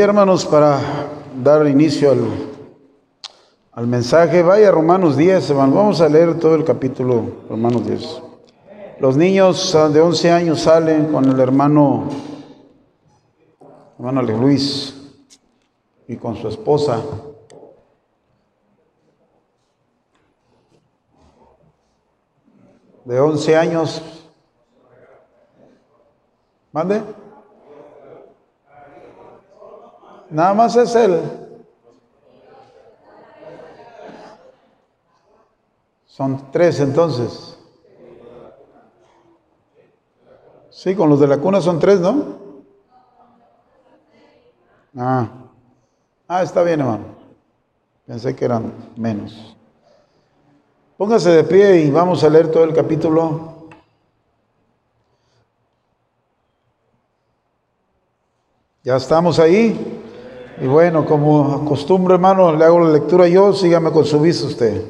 Hermanos, para dar inicio al, al mensaje, vaya Romanos 10, hermano. Vamos a leer todo el capítulo Romanos 10. Los niños ah, de 11 años salen con el hermano, hermano Luis y con su esposa. De 11 años. ¿Mande? Nada más es él. Son tres entonces. Sí, con los de la cuna son tres, ¿no? Ah, ah está bien, hermano. Pensé que eran menos. Póngase de pie y vamos a leer todo el capítulo. Ya estamos ahí. Y bueno, como acostumbro, hermano, le hago la lectura yo, sígame con su vista usted.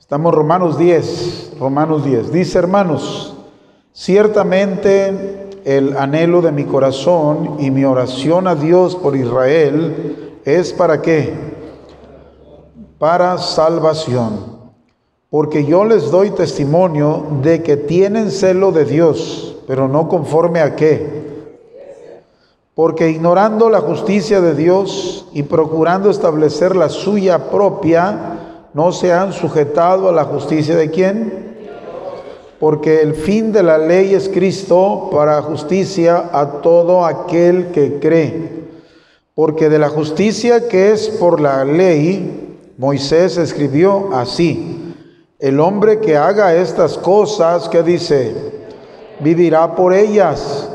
Estamos Romanos 10, Romanos 10. Dice, hermanos, ciertamente el anhelo de mi corazón y mi oración a Dios por Israel es para qué? Para salvación. Porque yo les doy testimonio de que tienen celo de Dios, pero no conforme a qué? Porque ignorando la justicia de Dios y procurando establecer la suya propia, no se han sujetado a la justicia de quién? Porque el fin de la ley es Cristo para justicia a todo aquel que cree. Porque de la justicia que es por la ley, Moisés escribió así, el hombre que haga estas cosas, que dice, vivirá por ellas.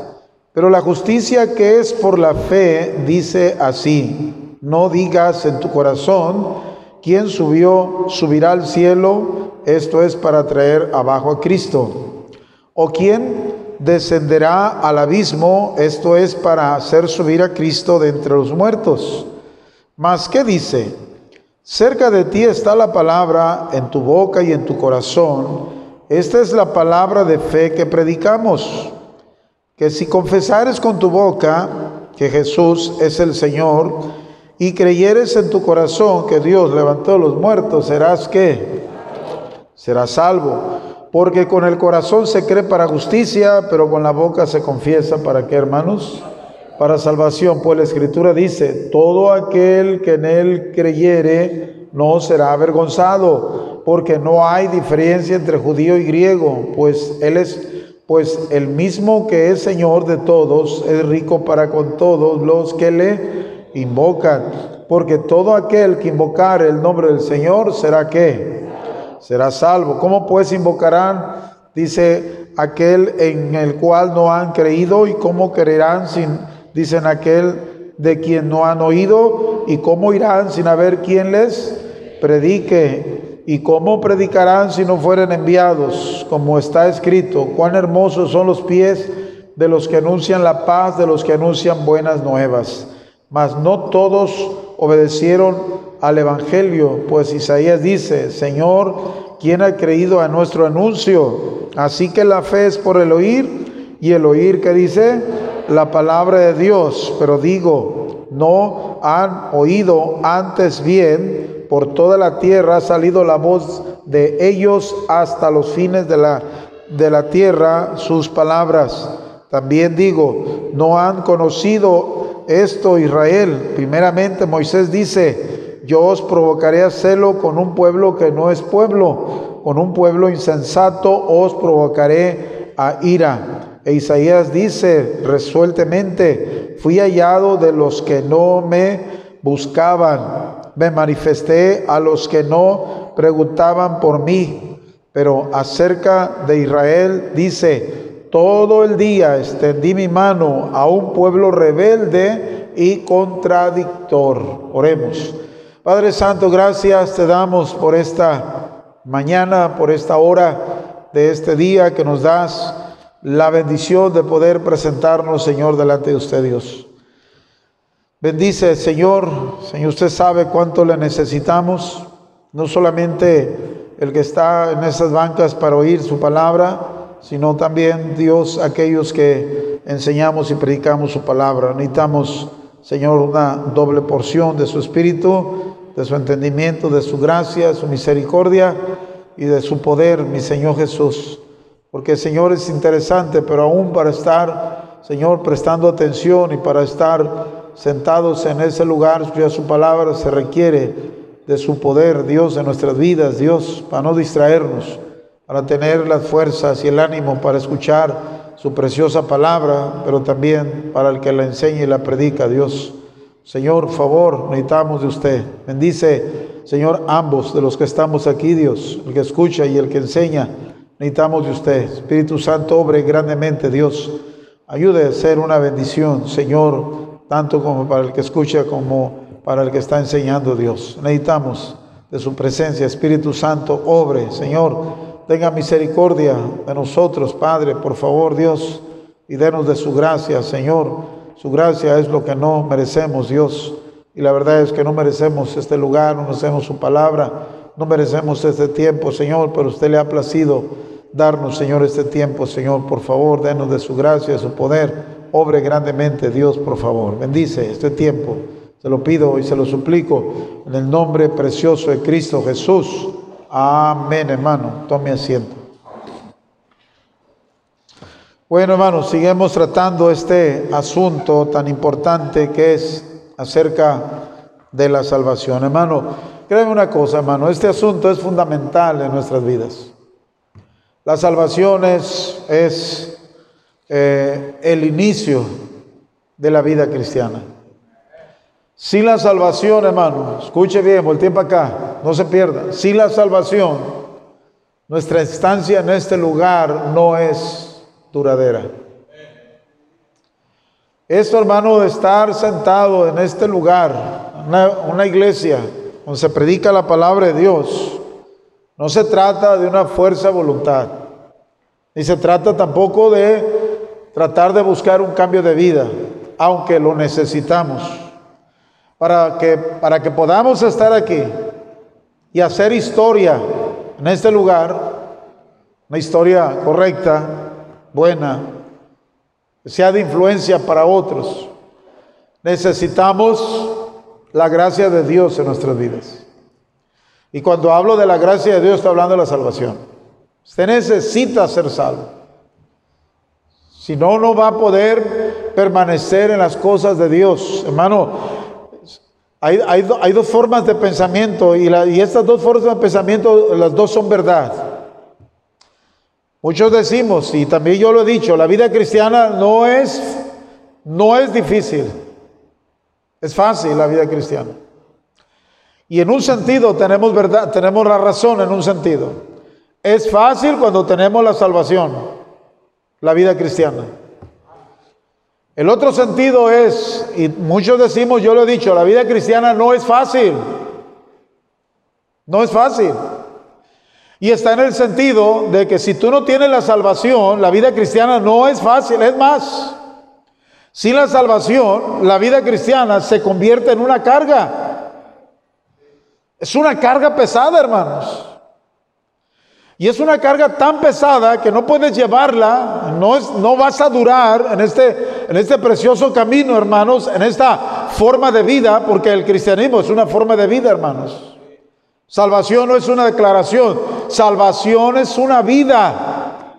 Pero la justicia que es por la fe dice así, no digas en tu corazón, ¿quién subió, subirá al cielo? Esto es para traer abajo a Cristo. ¿O quién descenderá al abismo? Esto es para hacer subir a Cristo de entre los muertos. Mas, ¿qué dice? Cerca de ti está la palabra en tu boca y en tu corazón. Esta es la palabra de fe que predicamos que si confesares con tu boca que Jesús es el Señor y creyeres en tu corazón que Dios levantó a los muertos, serás que serás salvo. Porque con el corazón se cree para justicia, pero con la boca se confiesa para qué, hermanos? Para salvación. Pues la escritura dice, todo aquel que en él creyere no será avergonzado, porque no hay diferencia entre judío y griego, pues él es pues el mismo que es Señor de todos es rico para con todos los que le invocan, porque todo aquel que invocar el nombre del Señor será qué? Será salvo. ¿Cómo pues invocarán? Dice aquel en el cual no han creído y cómo creerán sin, dicen aquel de quien no han oído y cómo irán sin haber quien les predique. ¿Y cómo predicarán si no fueren enviados? Como está escrito, cuán hermosos son los pies de los que anuncian la paz, de los que anuncian buenas nuevas. Mas no todos obedecieron al Evangelio, pues Isaías dice, Señor, ¿quién ha creído a nuestro anuncio? Así que la fe es por el oír y el oír que dice la palabra de Dios. Pero digo, no han oído antes bien por toda la tierra ha salido la voz de ellos hasta los fines de la, de la tierra, sus palabras. También digo, no han conocido esto Israel. Primeramente Moisés dice, yo os provocaré a celo con un pueblo que no es pueblo, con un pueblo insensato os provocaré a ira. E Isaías dice resueltamente, fui hallado de los que no me buscaban me manifesté a los que no preguntaban por mí. Pero acerca de Israel dice, todo el día extendí mi mano a un pueblo rebelde y contradictor. Oremos. Padre Santo, gracias te damos por esta mañana, por esta hora de este día que nos das la bendición de poder presentarnos, Señor, delante de usted, Dios. Bendice, Señor. Señor, usted sabe cuánto le necesitamos. No solamente el que está en esas bancas para oír su palabra, sino también, Dios, aquellos que enseñamos y predicamos su palabra. Necesitamos Señor, una doble porción de su espíritu, de su entendimiento, de su gracia, su misericordia y de su poder, mi Señor Jesús. Porque, Señor, es interesante, pero aún para estar, Señor, prestando atención y para estar sentados en ese lugar, escuchar su palabra, se requiere de su poder, Dios, en nuestras vidas, Dios, para no distraernos, para tener las fuerzas y el ánimo para escuchar su preciosa palabra, pero también para el que la enseña y la predica, Dios. Señor, favor, necesitamos de usted. Bendice, Señor, ambos de los que estamos aquí, Dios, el que escucha y el que enseña. Necesitamos de usted. Espíritu Santo, obre grandemente, Dios. Ayude a ser una bendición, Señor, tanto como para el que escucha como para el que está enseñando Dios. Necesitamos de su presencia, Espíritu Santo, obre, Señor, tenga misericordia de nosotros, Padre, por favor, Dios, y denos de su gracia, Señor. Su gracia es lo que no merecemos, Dios. Y la verdad es que no merecemos este lugar, no merecemos su palabra, no merecemos este tiempo, Señor, pero usted le ha placido darnos, Señor, este tiempo, Señor, por favor, denos de su gracia, de su poder. Obre grandemente, Dios, por favor. Bendice este tiempo. Se lo pido y se lo suplico en el nombre precioso de Cristo Jesús. Amén, hermano. Tome asiento. Bueno, hermanos, seguimos tratando este asunto tan importante que es acerca de la salvación. Hermano, créeme una cosa, hermano, este asunto es fundamental en nuestras vidas. La salvación es, eh, el inicio de la vida cristiana. Sin la salvación, hermano, escuche bien, voltee para acá, no se pierda. Sin la salvación, nuestra estancia en este lugar no es duradera. Esto, hermano, de estar sentado en este lugar, una, una iglesia donde se predica la palabra de Dios, no se trata de una fuerza de voluntad, ni se trata tampoco de tratar de buscar un cambio de vida, aunque lo necesitamos. Para que, para que podamos estar aquí y hacer historia en este lugar, una historia correcta, buena, que sea de influencia para otros, necesitamos la gracia de Dios en nuestras vidas. Y cuando hablo de la gracia de Dios, estoy hablando de la salvación. Usted necesita ser salvo. Si no, no va a poder permanecer en las cosas de Dios. Hermano, hay, hay, dos formas de pensamiento y, y estas dos formas de pensamiento, las dos son verdad. Muchos decimos, y también yo lo he dicho, la vida cristiana no es, no es difícil. Es fácil la vida cristiana. Y en un sentido tenemos verdad, tenemos la razón en un sentido. Es fácil cuando tenemos la salvación, la vida cristiana. El otro sentido es, y muchos decimos, yo lo he dicho, la vida cristiana no es fácil. No es fácil. Y está en el sentido de que si tú no tienes la salvación, la vida cristiana no es fácil. Es más, sin la salvación, la vida cristiana se convierte en una carga. Es una carga pesada, hermanos. Y es una carga tan pesada que no puedes llevarla, no, es, no vas a durar en este, en este precioso camino, hermanos, en esta forma de vida, porque el cristianismo es una forma de vida, hermanos. Salvación no es una declaración, salvación es una vida.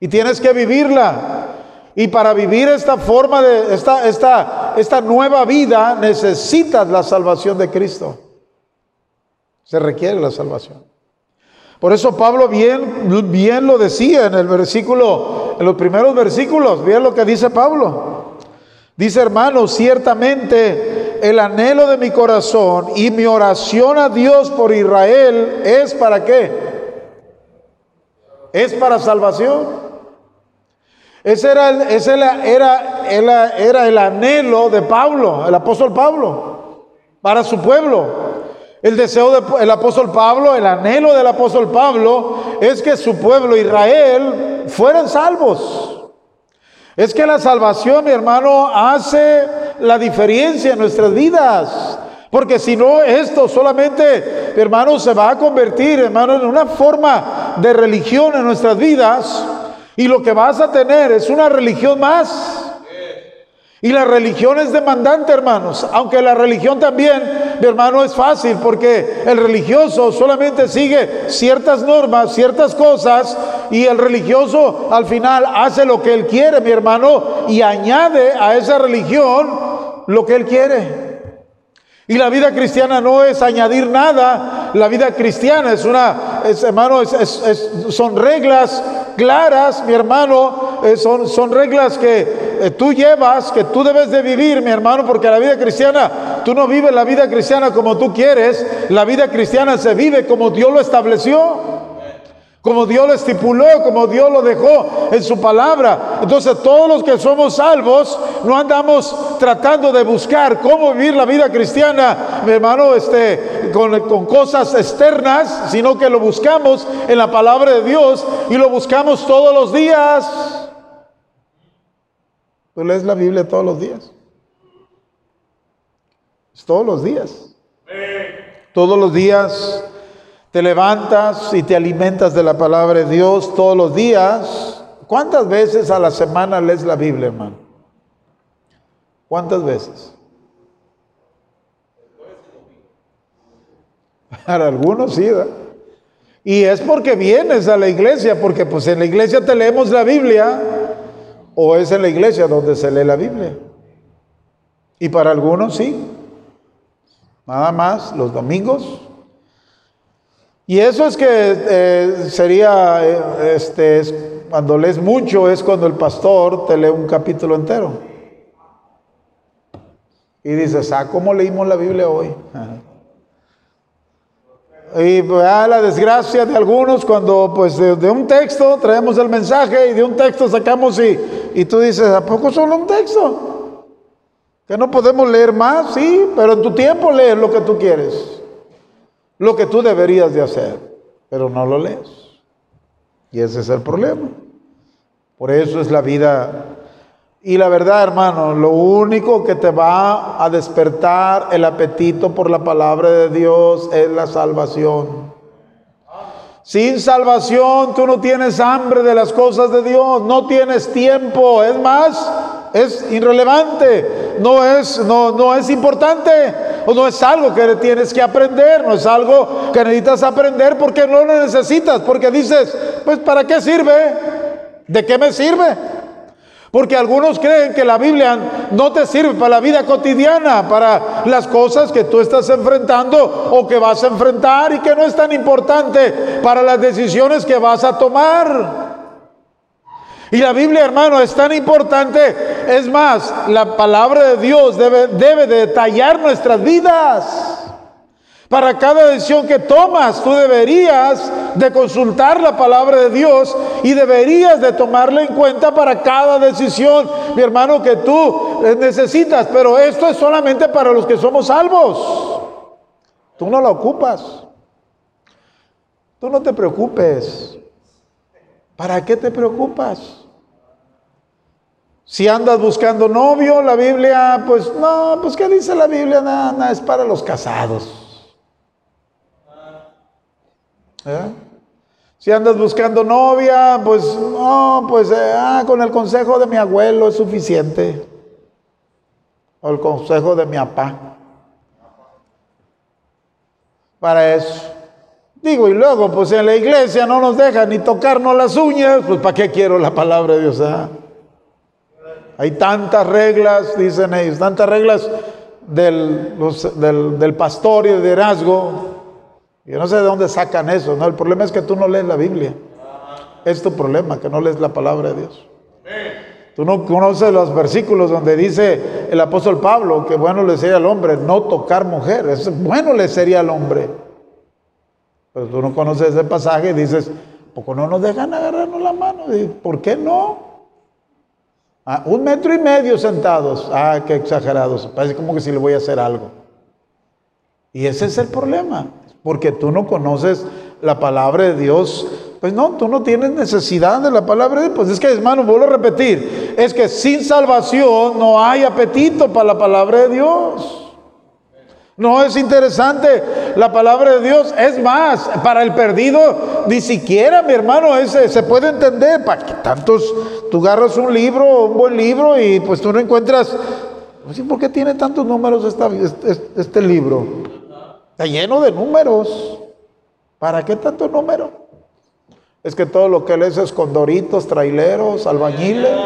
Y tienes que vivirla. Y para vivir esta forma de esta, esta, esta nueva vida necesitas la salvación de Cristo. Se requiere la salvación. Por eso Pablo bien, bien lo decía en el versículo, en los primeros versículos, bien lo que dice Pablo. Dice hermano, ciertamente el anhelo de mi corazón y mi oración a Dios por Israel es para qué? Es para salvación. Ese era, era, era, era el anhelo de Pablo, el apóstol Pablo, para su pueblo. El deseo del apóstol Pablo, el anhelo del apóstol Pablo es que su pueblo Israel fueran salvos. Es que la salvación, mi hermano, hace la diferencia en nuestras vidas. Porque si no, esto solamente, mi hermano, se va a convertir, hermano, en una forma de religión en nuestras vidas. Y lo que vas a tener es una religión más. Y la religión es demandante, hermanos. Aunque la religión también, mi hermano, es fácil porque el religioso solamente sigue ciertas normas, ciertas cosas, y el religioso al final hace lo que él quiere, mi hermano, y añade a esa religión lo que él quiere. Y la vida cristiana no es añadir nada, la vida cristiana es una, hermano, son reglas claras, mi hermano, eh, son, son reglas que eh, tú llevas, que tú debes de vivir, mi hermano, porque la vida cristiana, tú no vives la vida cristiana como tú quieres, la vida cristiana se vive como Dios lo estableció como Dios lo estipuló, como Dios lo dejó en su palabra. Entonces todos los que somos salvos no andamos tratando de buscar cómo vivir la vida cristiana, mi hermano, este, con, con cosas externas, sino que lo buscamos en la palabra de Dios y lo buscamos todos los días. ¿Tú lees la Biblia todos los días? Todos los días. Todos los días te levantas y te alimentas de la palabra de Dios todos los días. ¿Cuántas veces a la semana lees la Biblia, hermano? ¿Cuántas veces? Para algunos sí, ¿verdad? Y es porque vienes a la iglesia, porque pues en la iglesia te leemos la Biblia, o es en la iglesia donde se lee la Biblia. Y para algunos sí. Nada más los domingos y eso es que eh, sería, eh, este, cuando lees mucho, es cuando el pastor te lee un capítulo entero. Y dices, ah, ¿cómo leímos la Biblia hoy? Y pues, ah, la desgracia de algunos cuando pues de, un texto traemos el mensaje y de un texto sacamos y, y tú dices, ¿a poco solo un texto? Que no podemos leer más, sí, pero en tu tiempo lees lo que tú quieres lo que tú deberías de hacer, pero no lo lees. Y ese es el problema. Por eso es la vida. Y la verdad, hermano, lo único que te va a despertar el apetito por la palabra de Dios es la salvación. Sin salvación tú no tienes hambre de las cosas de Dios, no tienes tiempo. Es más, es irrelevante, no es, no, no es importante, o no es algo que tienes que aprender, no es algo que necesitas aprender porque no lo necesitas, porque dices, pues ¿para qué sirve? ¿De qué me sirve? Porque algunos creen que la Biblia no te sirve para la vida cotidiana, para las cosas que tú estás enfrentando o que vas a enfrentar y que no es tan importante para las decisiones que vas a tomar. Y la Biblia, hermano, es tan importante. Es más, la palabra de Dios debe, debe de detallar nuestras vidas. Para cada decisión que tomas, tú deberías de consultar la palabra de Dios y deberías de tomarla en cuenta para cada decisión, mi hermano, que tú necesitas. Pero esto es solamente para los que somos salvos. Tú no la ocupas. Tú no te preocupes. ¿Para qué te preocupas? Si andas buscando novio, la Biblia, pues no, pues ¿qué dice la Biblia? Nada, es para los casados. ¿Eh? Si andas buscando novia, pues no, pues eh, ah, con el consejo de mi abuelo es suficiente. O el consejo de mi papá. Para eso. Digo, y luego, pues en la iglesia no nos dejan ni tocarnos las uñas, pues ¿para qué quiero la palabra de Dios? Ah? Hay tantas reglas, dicen ellos, tantas reglas del, del, pastor y de liderazgo. Yo no sé de dónde sacan eso, ¿no? El problema es que tú no lees la Biblia. Es tu problema, que no lees la palabra de Dios. Tú no conoces los versículos donde dice el apóstol Pablo que bueno le sería al hombre no tocar mujer. Es bueno le sería al hombre. Pero tú no conoces ese pasaje y dices, poco no nos dejan agarrarnos la mano? ¿Por qué no? Un metro y medio sentados. Ah, qué exagerados. Parece como que si le voy a hacer algo. Y ese es el problema. Porque tú no conoces la palabra de Dios. Pues no, tú no tienes necesidad de la palabra de Dios. Pues es que, hermano, vuelvo a repetir. Es que sin salvación no hay apetito para la palabra de Dios. No es interesante la palabra de Dios. Es más, para el perdido, ni siquiera, mi hermano, ese se puede entender. ¿Para que tantos? Tú agarras un libro, un buen libro, y pues tú no encuentras. Pues, ¿Por qué tiene tantos números este, libro? Está lleno de números. ¿Para qué tanto número? Es que todo lo que lees es condoritos, traileros, albañiles.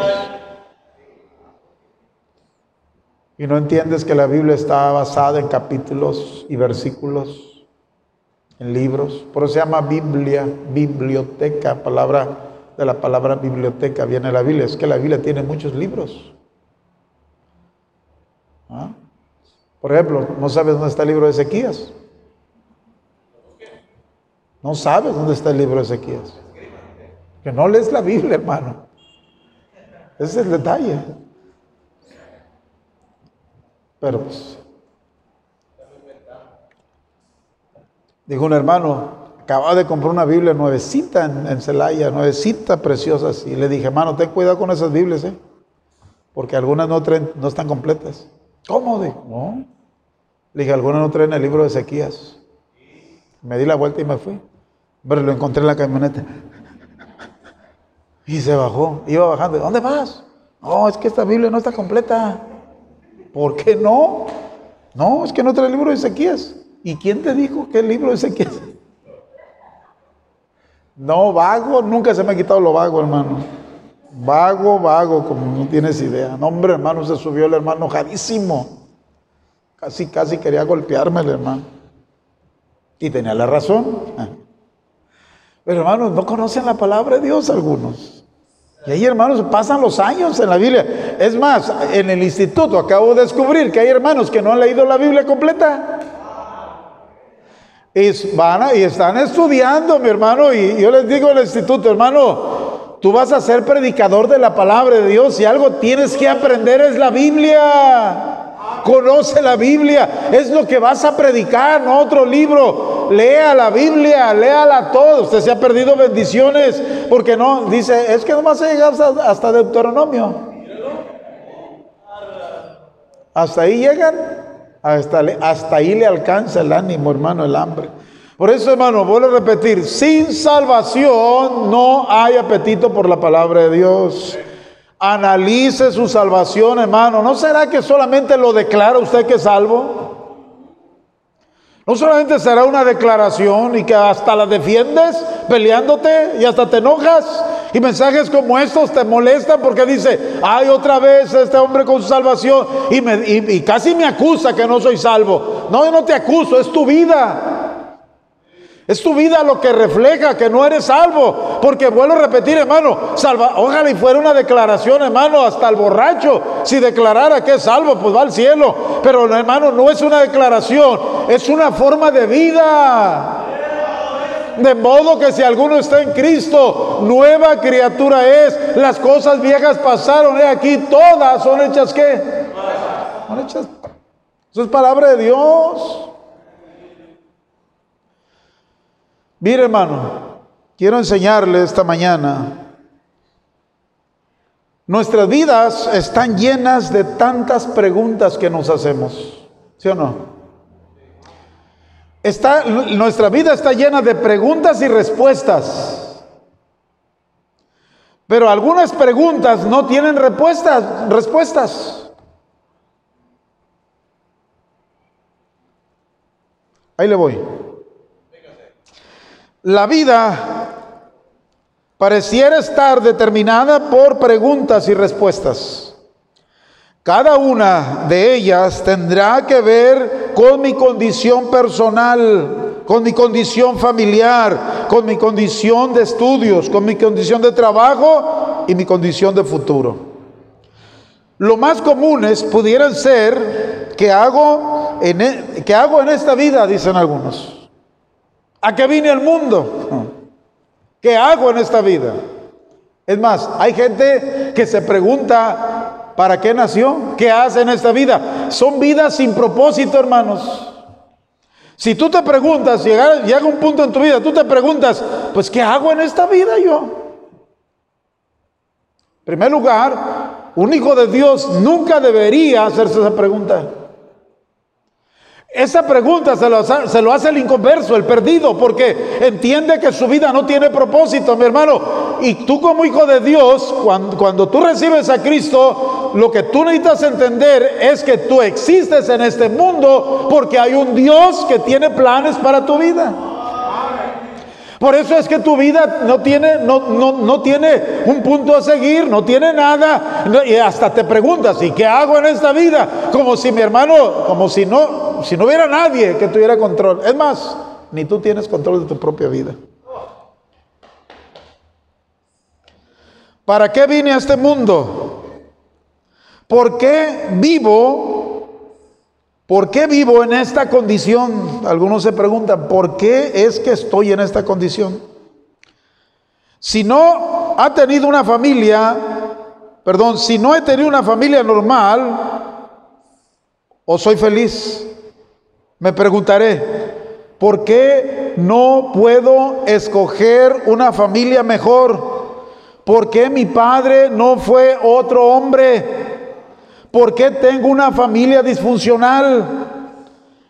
Y no entiendes que la Biblia está basada en capítulos y versículos, en libros. Por eso se llama Biblia, biblioteca, palabra de la palabra biblioteca viene la Biblia. Es que la Biblia tiene muchos libros. ¿Ah? Por ejemplo, ¿no sabes dónde está el libro de Ezequías? No sabes dónde está el libro de Ezequías. Que no lees la Biblia, hermano. Ese es el detalle. Pero pues, dijo un hermano, acababa de comprar una Biblia nuevecita en, Celaya, nuevecita, preciosa. Y le dije, hermano, ten cuidado con esas Biblias, ¿eh? porque algunas no, no están completas. ¿Cómo? no. Le dije, algunas no traen el libro de Ezequías. Me di la vuelta y me fui. Pero lo encontré en la camioneta. Y se bajó, iba bajando. ¿Dónde vas? No, es que esta Biblia no está completa. ¿Por qué no? No, es que no trae el libro de Ezequías. ¿Y quién te dijo que el libro de Ezequías? No, vago, nunca se me ha quitado lo vago, hermano. Vago, vago, como no tienes idea. No, hombre, hermano, se subió el hermano enojadísimo. Casi, casi quería golpearme el hermano. Y tenía la razón. Pero hermanos, no conocen la palabra de Dios algunos. Y ahí, hermanos, pasan los años en la Biblia. Es más, en el instituto acabo de descubrir que hay hermanos que no han leído la Biblia completa. Y, van y están estudiando, mi hermano, y yo les digo al instituto, hermano, tú vas a ser predicador de la palabra de Dios y algo tienes que aprender es la Biblia. Conoce la Biblia, es lo que vas a predicar, no otro libro. Lea la Biblia, léala todo. Usted se ha perdido bendiciones porque no, dice, es que nomás se llega hasta, hasta Deuteronomio. Hasta ahí llegan, hasta, ahí le alcanza el ánimo, hermano, el hambre. Por eso, hermano, vuelvo a repetir, sin salvación no hay apetito por la palabra de Dios. Analice su salvación, hermano. ¿No será que solamente lo declara usted que es salvo? No solamente será una declaración y que hasta la defiendes peleándote y hasta te enojas. Y mensajes como estos te molestan porque dice, ay, otra vez este hombre con su salvación y, y casi me acusa que no soy salvo. No, yo no te acuso, es tu vida. Es tu vida lo que refleja que no eres salvo. Porque vuelvo a repetir, hermano, salva, ojalá y fuera una declaración, hermano, hasta el borracho, si declarara que es salvo, pues va al cielo. Pero hermano, no es una declaración, es una forma de vida. De modo que si alguno está en Cristo, nueva criatura es. Las cosas viejas pasaron, he aquí, todas son hechas qué? Son hechas. Eso es palabra de Dios. Mire hermano, quiero enseñarle esta mañana. Nuestras vidas están llenas de tantas preguntas que nos hacemos, ¿sí o no? Está, nuestra vida está llena de preguntas y respuestas. Pero algunas preguntas no tienen respuestas, respuestas. Ahí le voy. La vida pareciera estar determinada por preguntas y respuestas. Cada una de ellas tendrá que ver con mi condición personal, con mi condición familiar, con mi condición de estudios, con mi condición de trabajo y mi condición de futuro. Lo más comunes pudieran ser que hago en, e, que hago en esta vida, dicen algunos. ¿A qué vine al mundo? ¿Qué hago en esta vida? Es más, hay gente que se pregunta, ¿para qué nació? ¿Qué hace en esta vida? Son vidas sin propósito, hermanos. Si tú te preguntas, llega, llega un punto en tu vida, tú te preguntas, pues ¿qué hago en esta vida yo? En primer lugar, un hijo de Dios nunca debería hacerse esa pregunta. Esa pregunta se lo, se lo, hace el inconverso, el perdido, porque entiende que su vida no tiene propósito, mi hermano. Y tú como hijo de Dios, cuando, cuando tú recibes a Cristo, lo que tú necesitas entender es que tú existes en este mundo porque hay un Dios que tiene planes para tu vida. Por eso es que tu vida no tiene, no, no, no tiene un punto a seguir, no tiene nada. Y hasta te preguntas, ¿y qué hago en esta vida? Como si mi hermano, como si no, si no hubiera nadie que tuviera control. Es más, ni tú tienes control de tu propia vida. ¿Para qué vine a este mundo? ¿Por qué vivo ¿Por qué vivo en esta condición? Algunos se preguntan, ¿por qué es que estoy en esta condición? Si no ha tenido una familia, perdón, si no he tenido una familia normal, o soy feliz, me preguntaré, ¿por qué no puedo escoger una familia mejor? ¿Por qué mi padre no fue otro hombre? ¿Por qué tengo una familia disfuncional?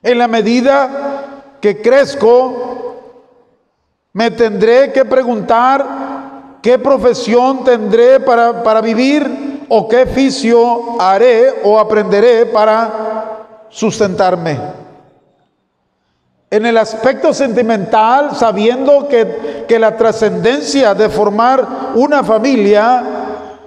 En la medida que crezco, me tendré que preguntar qué profesión tendré para, para vivir o qué oficio haré o aprenderé para sustentarme. En el aspecto sentimental, sabiendo que, que la trascendencia de formar una familia,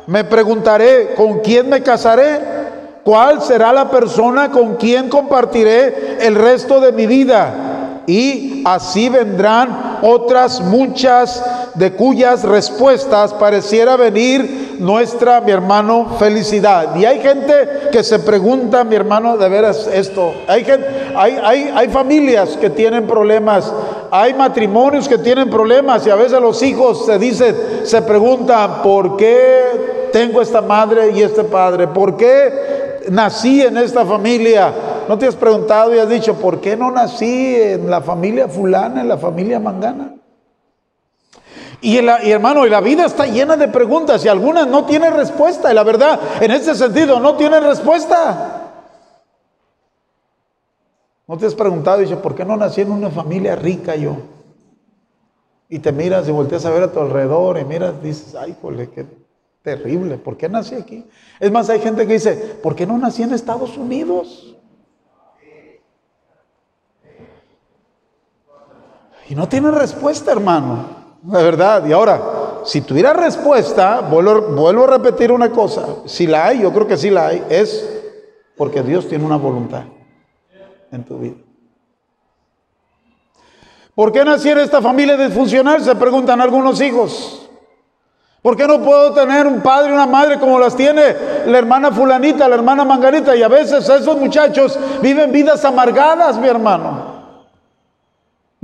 me preguntaré, ¿con quién me casaré? ¿Cuál será la persona con quien compartiré el resto de mi vida? Y así vendrán otras muchas de cuyas respuestas pareciera venir nuestra, mi hermano, felicidad. Y hay gente que se pregunta, mi hermano, de veras esto. Hay, hay, hay, hay familias que tienen problemas, hay matrimonios que tienen problemas y a veces los hijos se dicen, se preguntan, ¿por qué tengo esta madre y este padre? ¿Por qué nací en esta familia. ¿No te has preguntado y has dicho, ¿por qué no nací en la familia fulana, en la familia mangana? Y, hermano, y la vida está llena de preguntas y algunas no tienen respuesta. Y la verdad, en este sentido, no tienen respuesta. ¿No te has preguntado y dicho, ¿por qué no nací en una familia rica yo? Y te miras y volteas a ver a tu alrededor y miras, dices, ay, jole, qué terrible, ¿por qué nací aquí? Es más, hay gente que dice, ¿por qué no nací en Estados Unidos? Y no tiene respuesta, hermano, de verdad. Y ahora, si tuviera respuesta, vuelvo, a repetir una cosa, si la hay, yo creo que sí la hay, es porque Dios tiene una voluntad en tu vida. ¿Por qué nací en esta familia disfuncional? Se preguntan algunos hijos. ¿Por qué no puedo tener un padre y una madre como las tiene la hermana fulanita, la hermana manganita? Y a veces esos muchachos viven vidas amargadas, mi hermano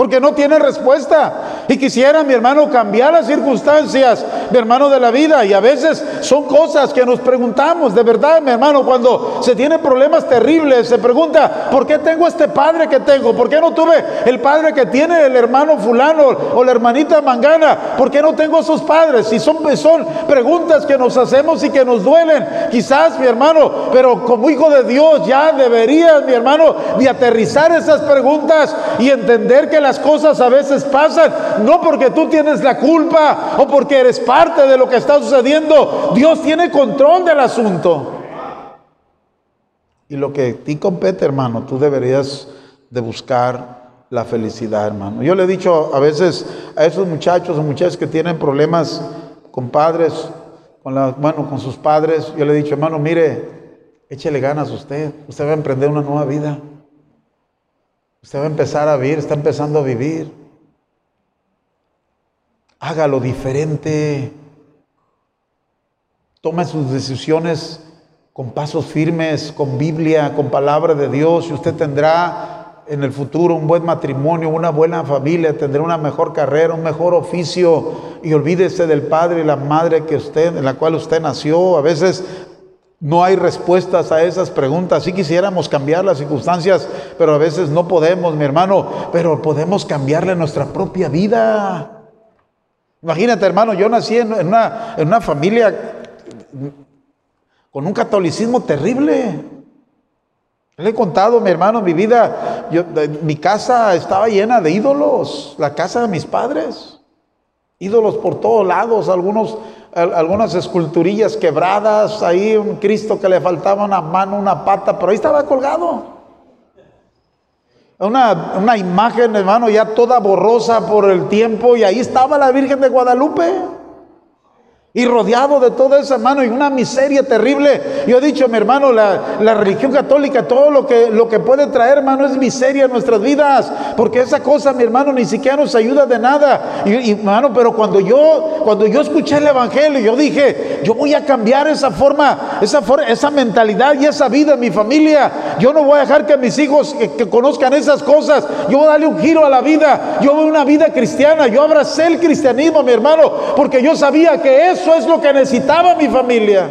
porque no tiene respuesta. Y quisiera, mi hermano, cambiar las circunstancias, mi hermano, de la vida. Y a veces son cosas que nos preguntamos, de verdad, mi hermano, cuando se tiene problemas terribles, se pregunta, ¿por qué tengo este padre que tengo? ¿Por qué no tuve el padre que tiene el hermano fulano o la hermanita mangana? ¿Por qué no tengo esos padres? Y son, son preguntas que nos hacemos y que nos duelen. Quizás, mi hermano, pero como hijo de Dios ya deberías, mi hermano, de aterrizar esas preguntas y entender que la las cosas a veces pasan, no porque tú tienes la culpa o porque eres parte de lo que está sucediendo. Dios tiene control del asunto. Y lo que a ti compete, hermano, tú deberías de buscar la felicidad, hermano. Yo le he dicho a veces a esos muchachos o muchachas que tienen problemas con padres, con bueno, con sus padres, yo le he dicho, hermano, mire, échele ganas a usted, usted va a emprender una nueva vida. Usted va a empezar a vivir, está empezando a vivir. Hágalo diferente. Tome sus decisiones con pasos firmes, con Biblia, con palabra de Dios, y usted tendrá en el futuro un buen matrimonio, una buena familia, tendrá una mejor carrera, un mejor oficio, y olvídese del padre y la madre que usted, en la cual usted nació. A veces no hay respuestas a esas preguntas. Si quisiéramos cambiar las circunstancias, pero a veces no podemos, mi hermano, pero podemos cambiarle nuestra propia vida. Imagínate, hermano, yo nací en una, en una familia con un catolicismo terrible. Le he contado, mi hermano, mi vida, mi casa estaba llena de ídolos, la casa de mis padres. Ídolos por todos lados, algunos, algunas esculturillas quebradas, ahí un Cristo que le faltaba una mano, una pata, pero ahí estaba colgado. Una, una imagen, hermano, ya toda borrosa por el tiempo, y ahí estaba la Virgen de Guadalupe. Y rodeado de todo eso, hermano, y una miseria terrible. Yo he dicho, mi hermano, la, religión católica, todo lo que, lo que puede traer, hermano, es miseria en nuestras vidas. Porque esa cosa, mi hermano, ni siquiera nos ayuda de nada. Y, hermano, pero cuando yo, cuando yo escuché el Evangelio, yo dije, yo voy a cambiar esa forma, esa, esa mentalidad y esa vida en mi familia. Yo no voy a dejar que mis hijos que, conozcan esas cosas. Yo voy a darle un giro a la vida. Yo voy a una vida cristiana. Yo abracé el cristianismo, mi hermano, porque yo sabía que eso es lo que necesitaba mi familia.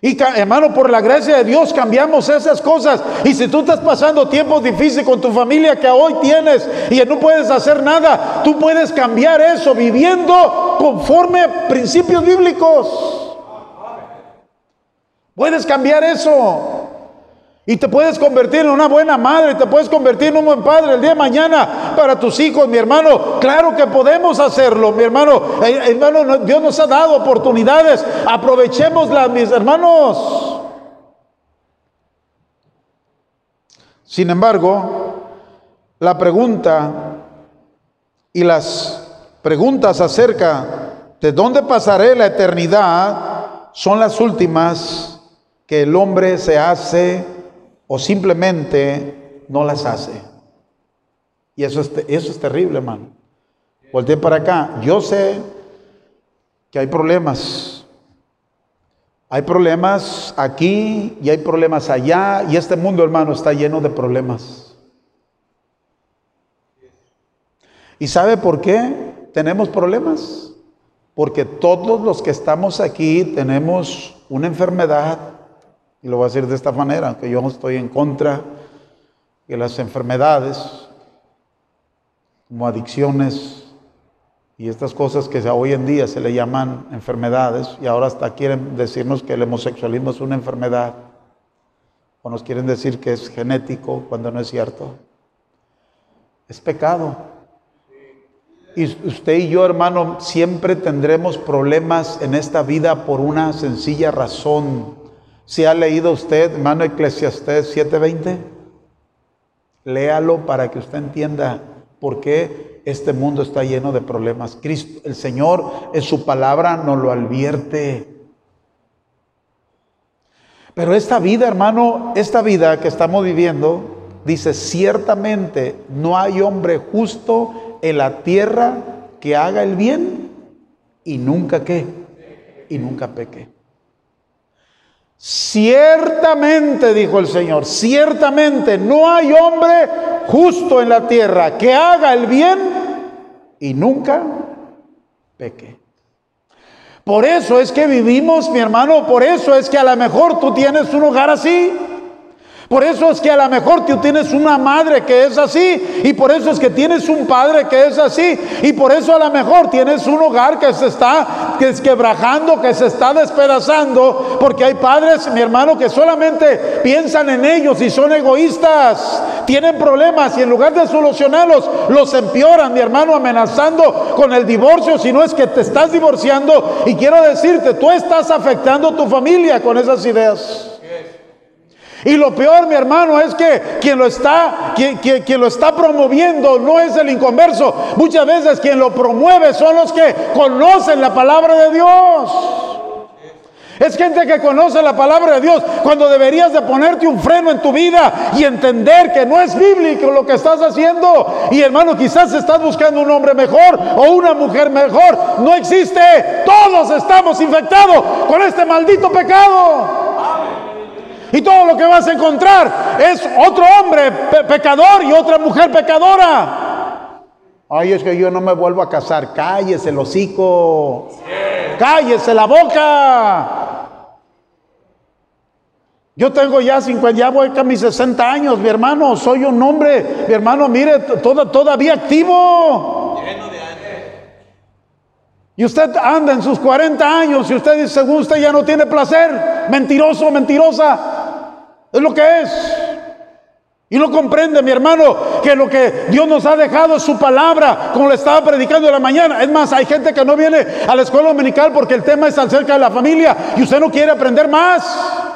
Y hermano, por la gracia de Dios cambiamos esas cosas. Y si tú estás pasando tiempos difíciles con tu familia que hoy tienes y no puedes hacer nada, tú puedes cambiar eso viviendo conforme a principios bíblicos. Puedes cambiar eso. Y te puedes convertir en una buena madre, te puedes convertir en un buen padre el día de mañana para tus hijos, mi hermano. Claro que podemos hacerlo, mi hermano. Eh, hermano, Dios nos ha dado oportunidades. Aprovechémoslas, mis hermanos. Sin embargo, la pregunta y las preguntas acerca de dónde pasaré la eternidad son las últimas que el hombre se hace o simplemente no las hace. Y eso es, eso es terrible, hermano. Volté para acá. Yo sé que hay problemas. Hay problemas aquí y hay problemas allá. Y este mundo, hermano, está lleno de problemas. ¿Y sabe por qué tenemos problemas? Porque todos los que estamos aquí tenemos una enfermedad y lo voy a decir de esta manera, aunque yo no estoy en contra de las enfermedades, como adicciones y estas cosas que hoy en día se le llaman enfermedades, y ahora hasta quieren decirnos que el homosexualismo es una enfermedad, o nos quieren decir que es genético cuando no es cierto. Es pecado. Y usted y yo, hermano, siempre tendremos problemas en esta vida por una sencilla razón. Si ha leído usted, hermano Eclesiastés 7:20, léalo para que usted entienda por qué este mundo está lleno de problemas. Cristo, el Señor en su palabra nos lo advierte. Pero esta vida, hermano, esta vida que estamos viviendo, dice, ciertamente no hay hombre justo en la tierra que haga el bien y nunca qué, y nunca peque. Ciertamente, dijo el Señor, ciertamente no hay hombre justo en la tierra que haga el bien y nunca peque. Por eso es que vivimos, mi hermano, por eso es que a lo mejor tú tienes un hogar así. Por eso es que a lo mejor tú tienes una madre que es así y por eso es que tienes un padre que es así y por eso a lo mejor tienes un hogar que se está quebrajando, que se está despedazando, porque hay padres, mi hermano, que solamente piensan en ellos y son egoístas, tienen problemas y en lugar de solucionarlos, los empeoran, mi hermano, amenazando con el divorcio, si no es que te estás divorciando y quiero decirte, tú estás afectando a tu familia con esas ideas. Y lo peor, mi hermano, es que quien lo está, quien, lo está promoviendo no es el inconverso. Muchas veces quien lo promueve son los que conocen la palabra de Dios. Es gente que conoce la palabra de Dios cuando deberías de ponerte un freno en tu vida y entender que no es bíblico lo que estás haciendo. Y hermano, quizás estás buscando un hombre mejor o una mujer mejor. No existe. Todos estamos infectados con este maldito pecado. Y todo lo que vas a encontrar es otro hombre pecador y otra mujer pecadora. Ay, es que yo no me vuelvo a casar. Cállese el hocico. Cállese la boca. Yo tengo ya 50, ya voy a mis 60 años, mi hermano. Soy un hombre, mi hermano, mire, todavía activo. Y usted anda en sus 40 años y usted, según usted, ya no tiene placer. Mentiroso, mentirosa. Es lo que es. Y no comprende, mi hermano, que lo que Dios nos ha dejado es su palabra, como le estaba predicando en la mañana. Es más, hay gente que no viene a la escuela dominical porque el tema es acerca de la familia y usted no quiere aprender más.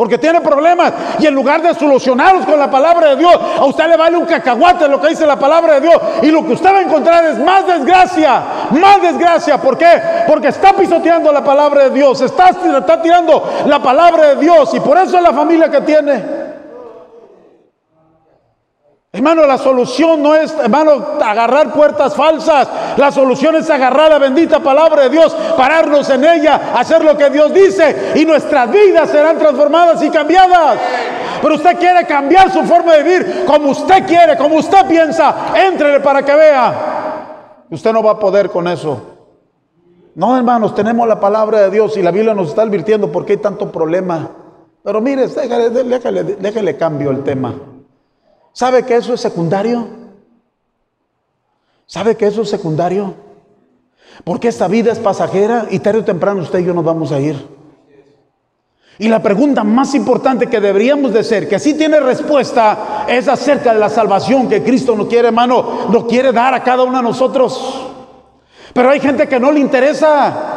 Porque tiene problemas y en lugar de solucionarlos con la palabra de Dios, a usted le vale un cacahuate lo que dice la palabra de Dios. Y lo que usted va a encontrar es más desgracia, más desgracia. ¿Por qué? Porque está pisoteando la palabra de Dios, está, está tirando la palabra de Dios y por eso es la familia que tiene. Hermano, la solución no es, hermano, agarrar puertas falsas. La solución es agarrar la bendita palabra de Dios, pararnos en ella, hacer lo que Dios dice y nuestras vidas serán transformadas y cambiadas. Pero usted quiere cambiar su forma de vivir como usted quiere, como usted piensa. Éntrele para que vea. Usted no va a poder con eso. No, hermanos, tenemos la palabra de Dios y la Biblia nos está advirtiendo por qué hay tanto problema. Pero mire, déjale, déjale, déjale cambio el tema. ¿Sabe que eso es secundario? ¿Sabe que eso es secundario? Porque esta vida es pasajera y tarde o temprano usted y yo nos vamos a ir. Y la pregunta más importante que deberíamos de que sí tiene respuesta, es acerca de la salvación que Cristo nos quiere, hermano, nos quiere dar a cada uno de nosotros. Pero hay gente que no le interesa.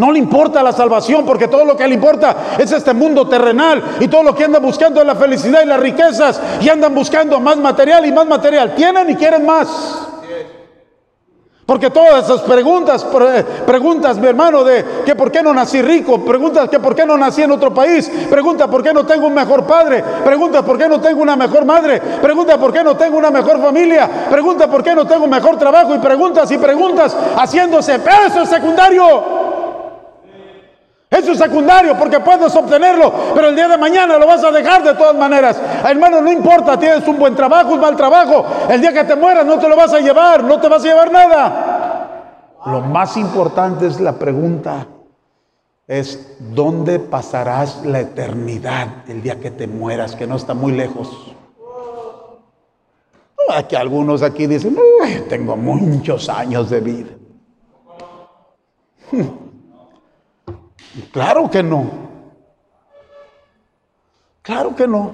No le importa la salvación porque todo lo que le importa es este mundo terrenal y todo lo que andan buscando es la felicidad y las riquezas y andan buscando más material y más material. Tienen y quieren más. Porque todas esas preguntas, preguntas, mi hermano, de que por qué no nací rico, preguntas que por qué no nací en otro país, pregunta por qué no tengo un mejor padre, pregunta por qué no tengo una mejor madre, pregunta por qué no tengo una mejor familia, pregunta por qué no tengo mejor trabajo y preguntas y preguntas haciéndose, pero eso es secundario. Eso es secundario porque puedes obtenerlo, pero el día de mañana lo vas a dejar de todas maneras. Hermano, no importa, tienes un buen trabajo, un mal trabajo. El día que te mueras no te lo vas a llevar, no te vas a llevar nada. Lo más importante es la pregunta, es ¿dónde pasarás la eternidad el día que te mueras, que no está muy lejos? Aquí algunos aquí dicen, tengo muchos años de vida. Claro que no. Claro que no.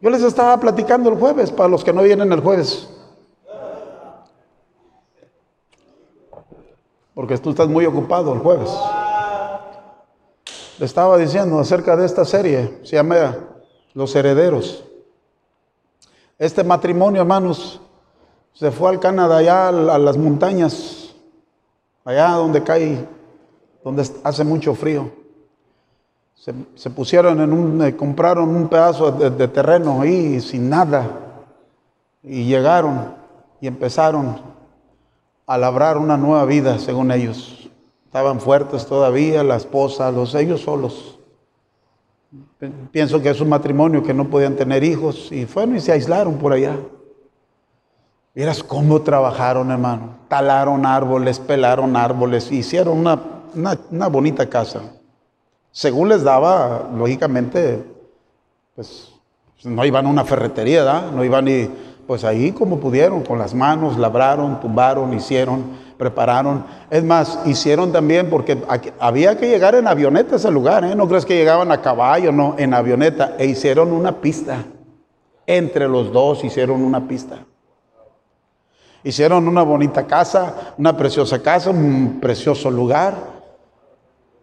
Yo les estaba platicando el jueves, para los que no vienen el jueves. Porque tú estás muy ocupado el jueves. Le estaba diciendo acerca de esta serie, se llama Los Herederos. Este matrimonio, hermanos, se fue al Canadá, allá a las montañas, allá donde cae donde hace mucho frío. Se, pusieron en un, eh, compraron un pedazo de, terreno ahí sin nada y llegaron y empezaron a labrar una nueva vida según ellos. Estaban fuertes todavía, la esposa, los ellos solos. Pienso que es un matrimonio que no podían tener hijos y fueron y se aislaron por allá. Vieras cómo trabajaron, hermano. Talaron árboles, pelaron árboles, hicieron una una, bonita casa. Según les daba, lógicamente, pues no iban a una ferretería, no iban y pues ahí como pudieron, con las manos, labraron, tumbaron, hicieron, prepararon. Es más, hicieron también porque había que llegar en avioneta a ese lugar, ¿eh? no crees que llegaban a caballo, no, en avioneta, e hicieron una pista. Entre los dos hicieron una pista. Hicieron una bonita casa, una preciosa casa, un precioso lugar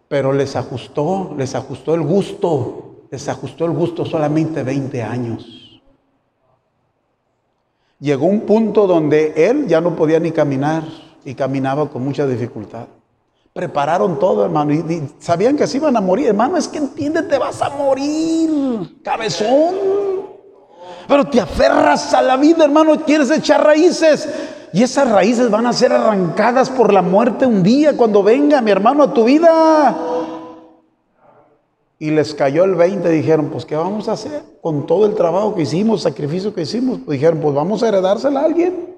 pero les ajustó, les ajustó el gusto, les ajustó el gusto solamente 20 años. Llegó un punto donde él ya no podía ni caminar y caminaba con mucha dificultad. Prepararon todo, hermano, y, sabían que se iban a morir. Hermano, es que entiende, te vas a morir, cabezón. Pero te aferras a la vida, hermano, quieres echar raíces. Y esas raíces van a ser arrancadas por la muerte un día cuando venga mi hermano a tu vida. Y les cayó el 20, dijeron, pues ¿qué vamos a hacer con todo el trabajo que hicimos, sacrificio que hicimos? Pues dijeron, pues vamos a heredársela a alguien.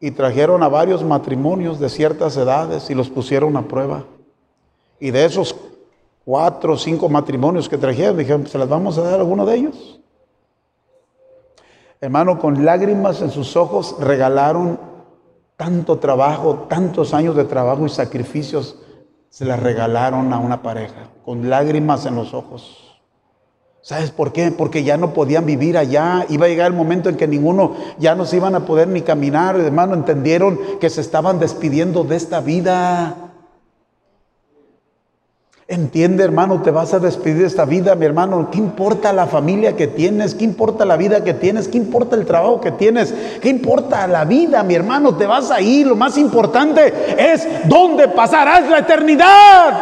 Y trajeron a varios matrimonios de ciertas edades y los pusieron a prueba. Y de esos cuatro o cinco matrimonios que trajeron, dijeron, pues se las vamos a dar a alguno de ellos. Hermano, con lágrimas en sus ojos regalaron tanto trabajo, tantos años de trabajo y sacrificios, se las regalaron a una pareja, con lágrimas en los ojos. ¿Sabes por qué? Porque ya no podían vivir allá. Iba a llegar el momento en que ninguno ya no se iban a poder ni caminar. Hermano, entendieron que se estaban despidiendo de esta vida. Entiende, hermano, te vas a despedir de esta vida, mi hermano. ¿Qué importa la familia que tienes? ¿Qué importa la vida que tienes? ¿Qué importa el trabajo que tienes? ¿Qué importa la vida, mi hermano? Te vas a ir. Lo más importante es dónde pasarás la eternidad.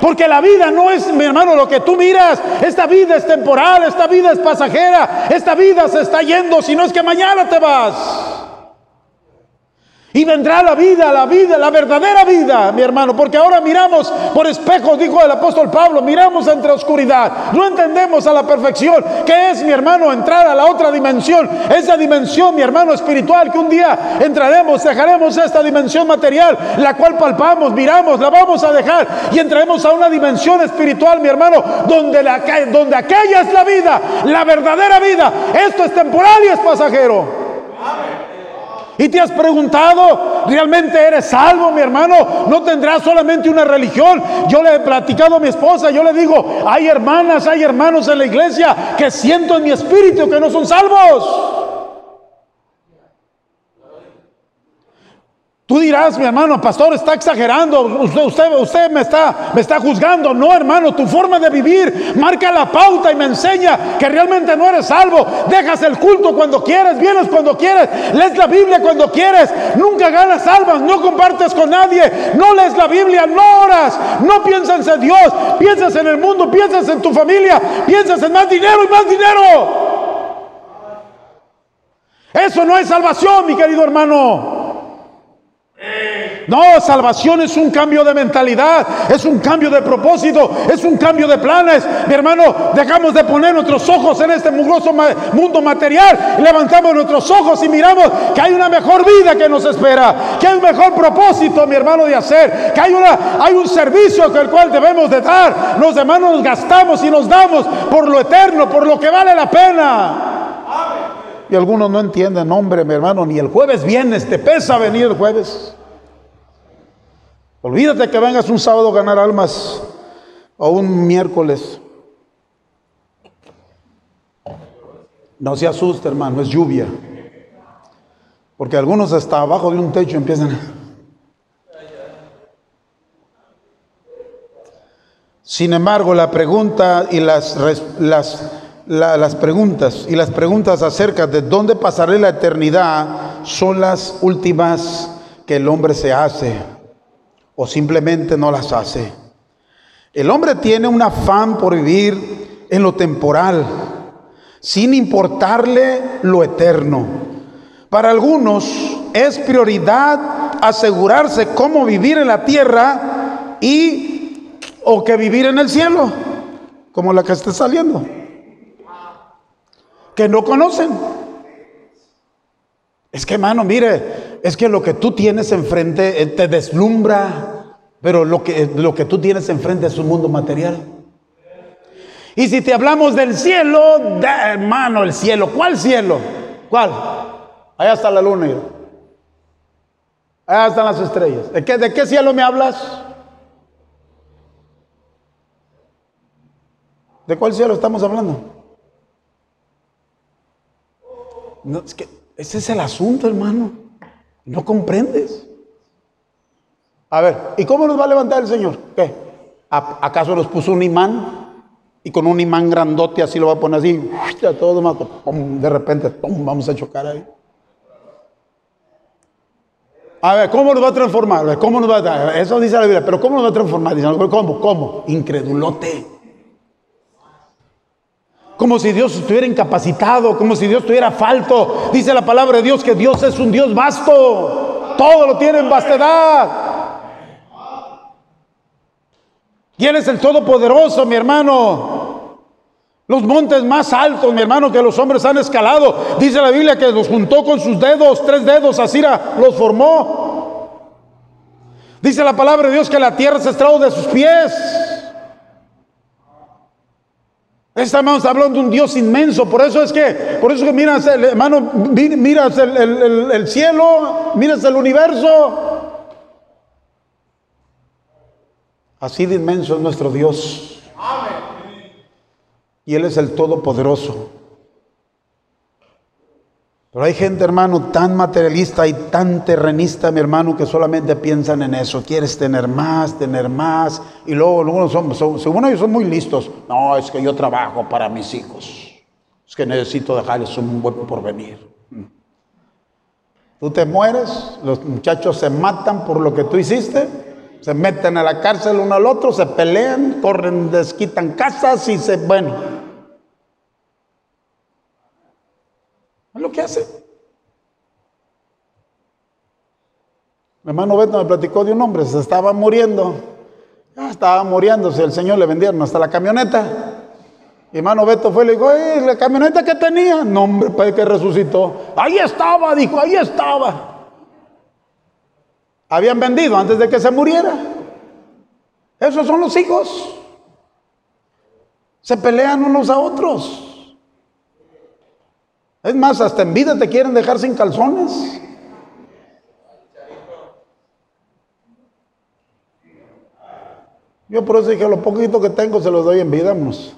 Porque la vida no es, mi hermano, lo que tú miras. Esta vida es temporal, esta vida es pasajera, esta vida se está yendo, si no es que mañana te vas. Y vendrá la vida, la vida, la verdadera vida, mi hermano, porque ahora miramos por espejos, dijo el apóstol Pablo, miramos entre oscuridad, no entendemos a la perfección qué es, mi hermano, entrar a la otra dimensión, esa dimensión, mi hermano, espiritual, que un día entraremos, dejaremos esta dimensión material, la cual palpamos, miramos, la vamos a dejar y entraremos a una dimensión espiritual, mi hermano, donde, la, donde aquella es la vida, la verdadera vida, esto es temporal y es pasajero. Amén. Y te has preguntado, ¿realmente eres salvo, mi hermano? No tendrás solamente una religión. Yo le he platicado a mi esposa, yo le digo, hay hermanas, hay hermanos en la iglesia que siento en mi espíritu que no son salvos. Tú dirás, mi hermano, pastor, está exagerando, usted, usted, usted me, está, me está juzgando. No, hermano, tu forma de vivir marca la pauta y me enseña que realmente no eres salvo. Dejas el culto cuando quieres, vienes cuando quieres, lees la Biblia cuando quieres, nunca ganas almas, no compartes con nadie, no lees la Biblia, no oras, no piensas en Dios, piensas en el mundo, piensas en tu familia, piensas en más dinero y más dinero. Eso no es salvación, mi querido hermano. No, salvación es un cambio de mentalidad, es un cambio de propósito, es un cambio de planes. Mi hermano, dejamos de poner nuestros ojos en este mugroso mundo material, levantamos nuestros ojos y miramos que hay una mejor vida que nos espera, que hay un mejor propósito, mi hermano, de hacer, que hay, una, hay un servicio que el cual debemos de dar. Los hermanos nos gastamos y nos damos por lo eterno, por lo que vale la pena. Y algunos no entienden, hombre, mi hermano, ni el jueves vienes, te pesa venir el jueves. Olvídate que vengas un sábado a ganar almas o un miércoles. No se asuste, hermano, es lluvia. Porque algunos hasta abajo de un techo empiezan. Sin embargo, la pregunta y las, las las preguntas y las preguntas acerca de dónde pasaré la eternidad son las últimas que el hombre se hace o simplemente no las hace. El hombre tiene un afán por vivir en lo temporal, sin importarle lo eterno. Para algunos es prioridad asegurarse cómo vivir en la tierra y o que vivir en el cielo, como la que está saliendo que no conocen. Es que, hermano, mire, es que lo que tú tienes enfrente eh, te deslumbra, pero lo que, lo que tú tienes enfrente es un mundo material. Y si te hablamos del cielo, hermano, el cielo, ¿cuál cielo? ¿Cuál? Allá está la luna. Allá están las estrellas. ¿De qué, ¿De qué cielo me hablas? ¿De cuál cielo estamos hablando? Es ese es el asunto, hermano. No comprendes. A ver, ¿y cómo nos va a levantar el Señor? ¿Qué? ¿Acaso nos puso un imán? Y con un imán grandote así lo va a poner así, todo de repente, vamos a chocar ahí. A ver, ¿cómo nos va a transformar? ¿Cómo nos va a, eso dice la Biblia, pero ¿cómo nos va a transformar? ¿cómo? ¿Cómo? Incredulote como si Dios estuviera incapacitado, como si Dios tuviera falto. Dice la palabra de Dios que Dios es un Dios vasto, todo lo tiene en vastedad. Y Él es el Todopoderoso, mi hermano. Los montes más altos, mi hermano, que los hombres han escalado. Dice la Biblia que los juntó con sus dedos, tres dedos, así los formó. Dice la palabra de Dios que la tierra se extrajo de sus pies. Estamos hablando de un Dios inmenso, por eso es que, por eso que miras, hermano, miras el, cielo, miras el universo. Así de inmenso es nuestro Dios. y Él es el Todopoderoso. Pero hay gente, hermano, tan materialista y tan terrenista, mi hermano, que solamente piensan en eso. Quieres tener más, tener más. Y luego algunos son, son, según ellos son muy listos. No, es que yo trabajo para mis hijos. Es que necesito dejarles un buen porvenir. Tú te mueres, los muchachos se matan por lo que tú hiciste, se meten a la cárcel uno al otro, se pelean, corren, desquitan casas y se, bueno, Es lo que hace. Mi hermano Beto me platicó de un hombre, se estaba muriendo. Ya estaba muriéndose, el Señor le vendieron hasta la camioneta. Mi hermano Beto fue y le dijo, ¿la camioneta que tenía? No, hombre, para que resucitó. Ahí estaba, dijo, ahí estaba. Habían vendido antes de que se muriera. Esos son los hijos. Se pelean unos a otros. Es más, hasta en vida te quieren dejar sin calzones. Yo por eso dije, lo poquito que tengo se los doy en vida, vamos.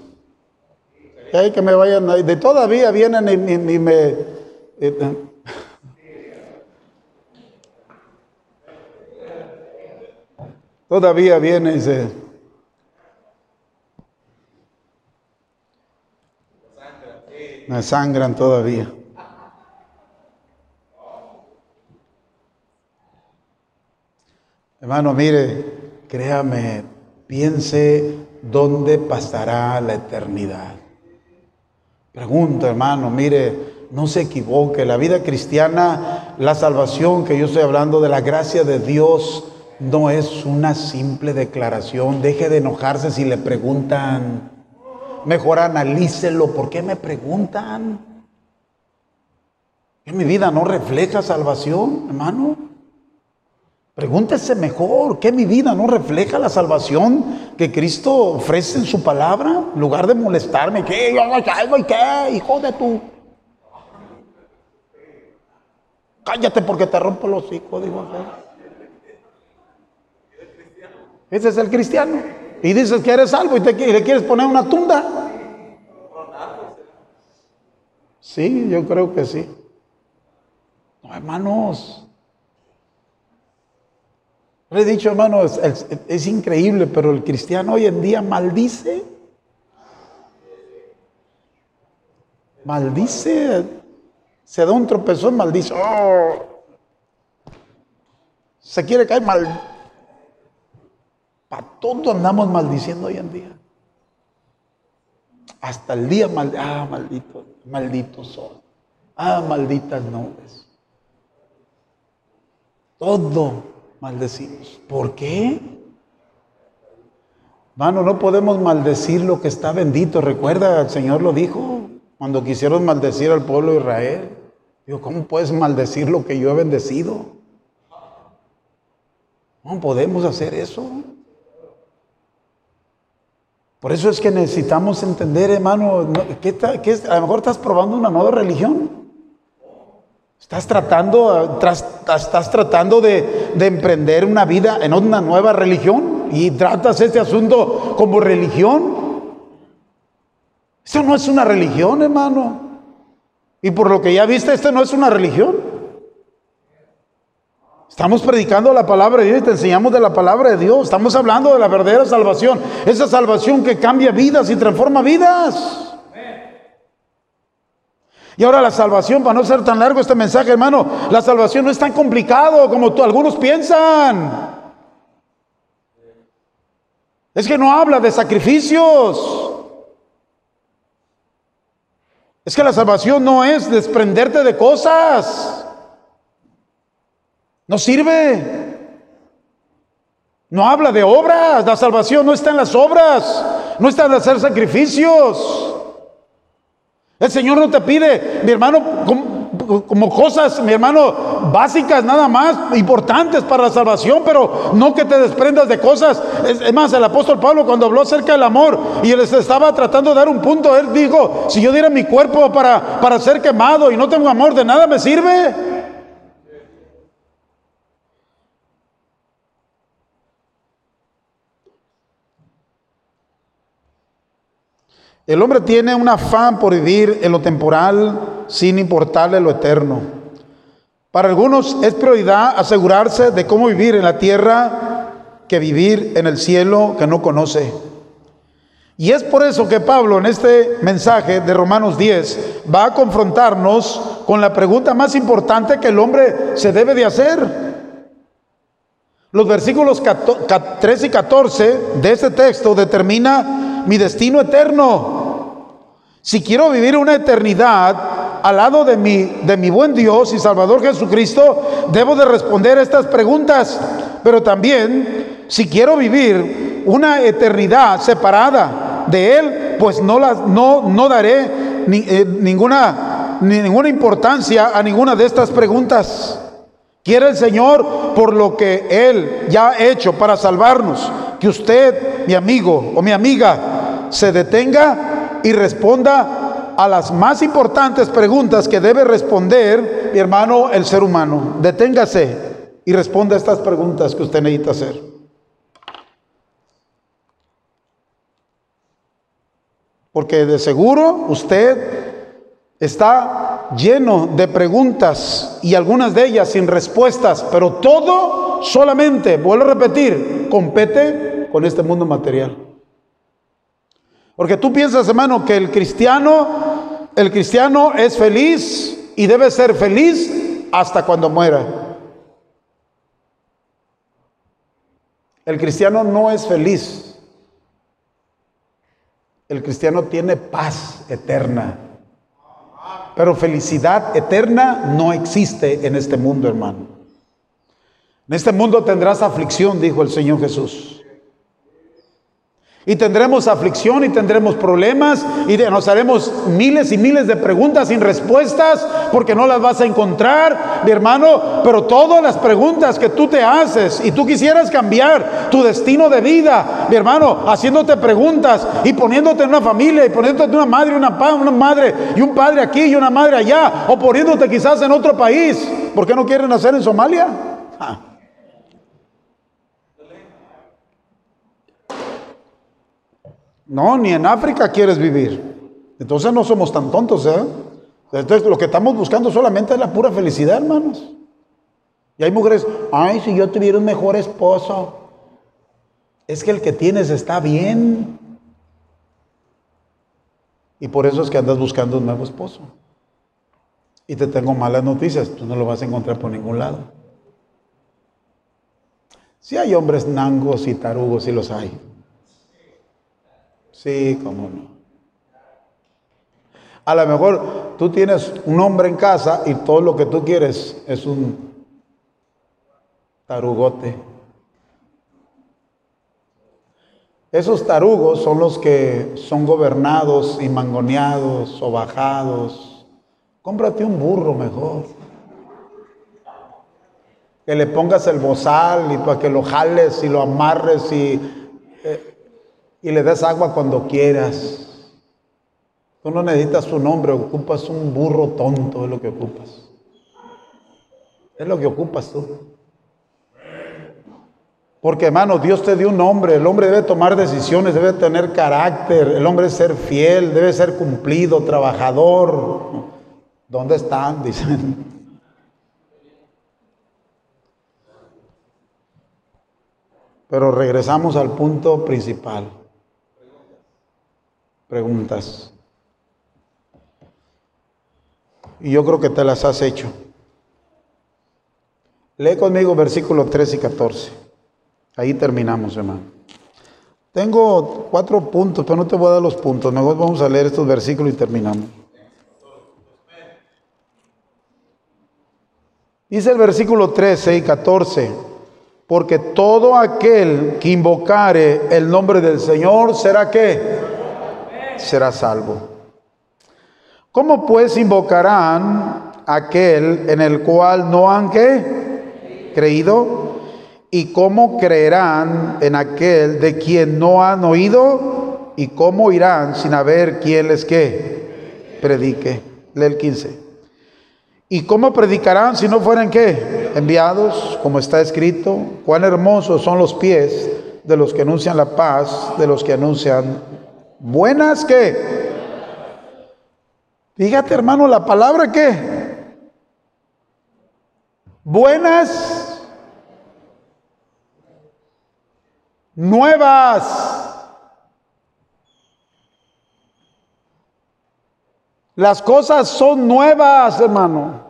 hay que me vayan, de todavía vienen y, me... Eh, todavía vienen y se... Me sangran todavía. Hermano, mire, créame, piense dónde pasará la eternidad. Pregunta, hermano, mire, no se equivoque. La vida cristiana, la salvación que yo estoy hablando de la gracia de Dios, no es una simple declaración. Deje de enojarse si le preguntan, Mejor analícelo. ¿Por qué me preguntan? ¿Que mi vida no refleja salvación, hermano? Pregúntese mejor, ¿qué mi vida no refleja la salvación que Cristo ofrece en su palabra? En lugar de molestarme, ¿qué? Yo algo y qué, hijo de tu. Cállate porque te rompo los hijos, digo. Ese es el cristiano. Y dices que eres salvo y, te, le quieres poner una tunda. Sí, yo creo que sí. No, hermanos. Le he dicho, hermanos, es, increíble, pero el cristiano hoy en día maldice. Maldice. Se da un tropezón, maldice. Oh. Se quiere caer mal todo andamos maldiciendo hoy en día. Hasta el día ah, maldito, maldito sol. Ah, malditas nubes. Todo maldecimos. ¿Por qué? Mano, no podemos maldecir lo que está bendito. Recuerda, el Señor lo dijo cuando quisieron maldecir al pueblo de Israel. Digo, ¿cómo puedes maldecir lo que yo he bendecido? ¿Cómo podemos hacer eso? Por eso es que necesitamos entender, hermano, que, a lo mejor estás probando una nueva religión. Estás tratando, estás tratando de, de, emprender una vida en una nueva religión y tratas este asunto como religión. Eso no es una religión, hermano. Y por lo que ya viste, esto no es una religión. Estamos predicando la palabra de Dios y te enseñamos de la palabra de Dios. Estamos hablando de la verdadera salvación. Esa salvación que cambia vidas y transforma vidas. Y ahora la salvación, para no ser tan largo este mensaje, hermano, la salvación no es tan complicado como algunos piensan. Es que no habla de sacrificios. Es que la salvación no es desprenderte de cosas. No sirve. No habla de obras. La salvación no está en las obras. No está en hacer sacrificios. El Señor no te pide, mi hermano, como, cosas, mi hermano, básicas nada más, importantes para la salvación, pero no que te desprendas de cosas. Es, más, el apóstol Pablo cuando habló acerca del amor y él estaba tratando de dar un punto, él dijo, si yo diera mi cuerpo para, para ser quemado y no tengo amor, de nada me sirve. El hombre tiene un afán por vivir en lo temporal sin importarle lo eterno. Para algunos es prioridad asegurarse de cómo vivir en la tierra que vivir en el cielo que no conoce. Y es por eso que Pablo en este mensaje de Romanos 10 va a confrontarnos con la pregunta más importante que el hombre se debe de hacer. Los versículos 13 y 14 de este texto determina mi destino eterno. Si quiero vivir una eternidad al lado de mi, de mi buen Dios y Salvador Jesucristo, debo de responder estas preguntas. Pero también, si quiero vivir una eternidad separada de Él, pues no, las, no, no daré eh, ninguna, ninguna importancia a ninguna de estas preguntas. Quiere el Señor, por lo que Él ya ha hecho para salvarnos, que usted, mi amigo o mi amiga, se detenga y responda a las más importantes preguntas que debe responder, mi hermano, el ser humano. Deténgase y responda a estas preguntas que usted necesita hacer. Porque de seguro usted está lleno de preguntas y algunas de ellas sin respuestas, pero todo solamente, vuelvo a repetir, compete con este mundo material. Porque tú piensas, hermano, que el cristiano, el cristiano es feliz y debe ser feliz hasta cuando muera. El cristiano no es feliz el cristiano tiene paz eterna. Pero felicidad eterna no existe en este mundo, hermano. En este mundo tendrás aflicción, dijo el Señor Jesús. Y tendremos aflicción y tendremos problemas y nos haremos miles y miles de preguntas sin respuestas porque no las vas a encontrar, mi hermano. Pero todas las preguntas que tú te haces y tú quisieras cambiar tu destino de vida, mi hermano, haciéndote preguntas y poniéndote en una familia y poniéndote una madre, una, una madre y un padre aquí y una madre allá, o poniéndote quizás en otro país. ¿Por qué no quieren nacer en Somalia? Ah. No, ni en África quieres vivir. Entonces no somos tan tontos, ¿eh? Entonces lo que estamos buscando solamente es la pura felicidad, hermanos. Y hay mujeres, ay, si yo tuviera un mejor esposo. Es que el que tienes está bien. Y por eso es que andas buscando un nuevo esposo. Y te tengo malas noticias, tú no lo vas a encontrar por ningún lado. Si hay hombres nangos y tarugos, sí los hay. Sí, cómo no. A lo mejor tú tienes un hombre en casa y todo lo que tú quieres es un tarugote. Esos tarugos son los que son gobernados y mangoneados o bajados. Cómprate un burro mejor. Que le pongas el bozal y para que lo jales y lo amarres y eh, y le das agua cuando quieras. Tú no necesitas un nombre, ocupas un burro tonto, es lo que ocupas. Es lo que ocupas tú. Porque hermano, Dios te dio un hombre, el hombre debe tomar decisiones, debe tener carácter, el hombre debe ser fiel, debe ser cumplido, trabajador. ¿Dónde están? Dicen. Pero regresamos al punto principal preguntas. Y yo creo que te las has hecho. Lee conmigo versículos 13 y 14. Ahí terminamos, hermano. Tengo cuatro puntos, pero no te voy a dar los puntos. Mejor vamos a leer estos versículos y terminamos. Dice el versículo 13 y 14, porque todo aquel que invocare el nombre del Señor será que será salvo. ¿Cómo pues invocarán aquel en el cual no han creído? ¿Y cómo creerán en aquel de quien no han oído? ¿Y cómo irán sin haber quien les que predique? Lee el 15. ¿Y cómo predicarán si no fueran qué? Enviados, como está escrito. Cuán hermosos son los pies de los que anuncian la paz, de los que anuncian Buenas que. Fíjate, hermano, la palabra que. Buenas. Nuevas. Las cosas son nuevas, hermano.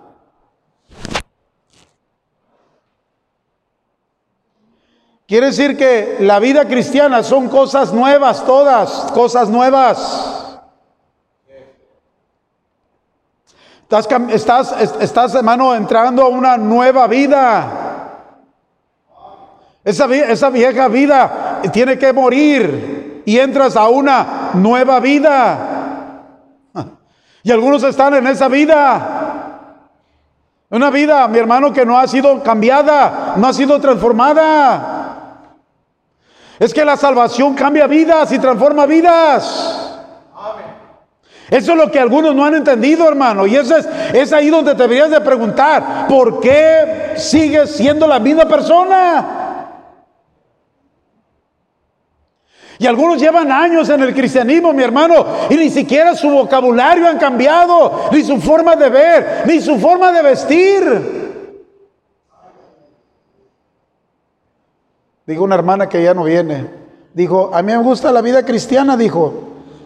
Quiere decir que la vida cristiana son cosas nuevas, todas, cosas nuevas. Estás, estás, estás hermano, entrando a una nueva vida. Esa, esa vieja vida tiene que morir y entras a una nueva vida. Y algunos están en esa vida. Una vida, mi hermano, que no ha sido cambiada, no ha sido transformada. Es que la salvación cambia vidas y transforma vidas. Eso es lo que algunos no han entendido, hermano. Y eso es, es ahí donde te deberías de preguntar, ¿por qué sigues siendo la misma persona? Y algunos llevan años en el cristianismo, mi hermano, y ni siquiera su vocabulario han cambiado, ni su forma de ver, ni su forma de vestir. Dijo una hermana que ya no viene. Dijo, a mí me gusta la vida cristiana, dijo,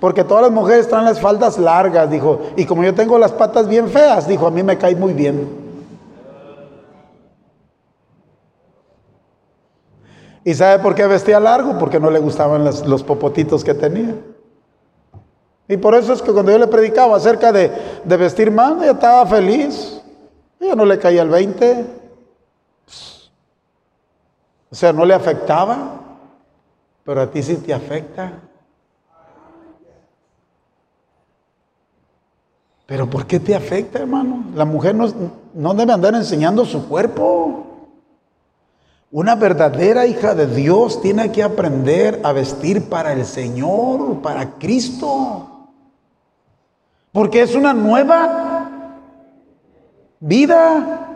porque todas las mujeres traen las faldas largas, dijo, y como yo tengo las patas bien feas, dijo, a mí me cae muy bien. ¿Y sabe por qué vestía largo? Porque no le gustaban los, popotitos que tenía. Y por eso es que cuando yo le predicaba acerca de, de vestir más, ella estaba feliz. Ella no le caía el 20. O sea, no le afectaba, pero a ti sí te afecta. Pero ¿por qué te afecta, hermano? La mujer no, no debe andar enseñando su cuerpo. Una verdadera hija de Dios tiene que aprender a vestir para el Señor, para Cristo. Porque es una nueva vida.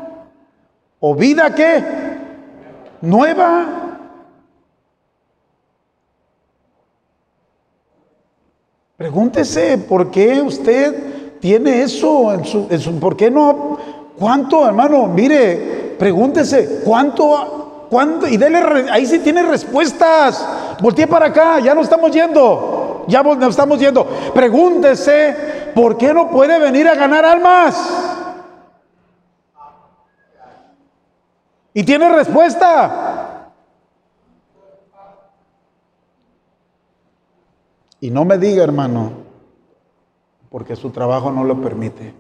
¿O vida qué? Nueva. Pregúntese por qué usted tiene eso en su, ¿por qué no? ¿Cuánto, hermano? Mire, pregúntese, ¿cuánto, cuánto? Y dele, ahí sí tiene respuestas. Voltee para acá, ya no estamos yendo, ya nos estamos yendo. Pregúntese, ¿por qué no puede venir a ganar almas? Y tiene respuesta. Y no me diga, hermano, porque su trabajo no lo permite.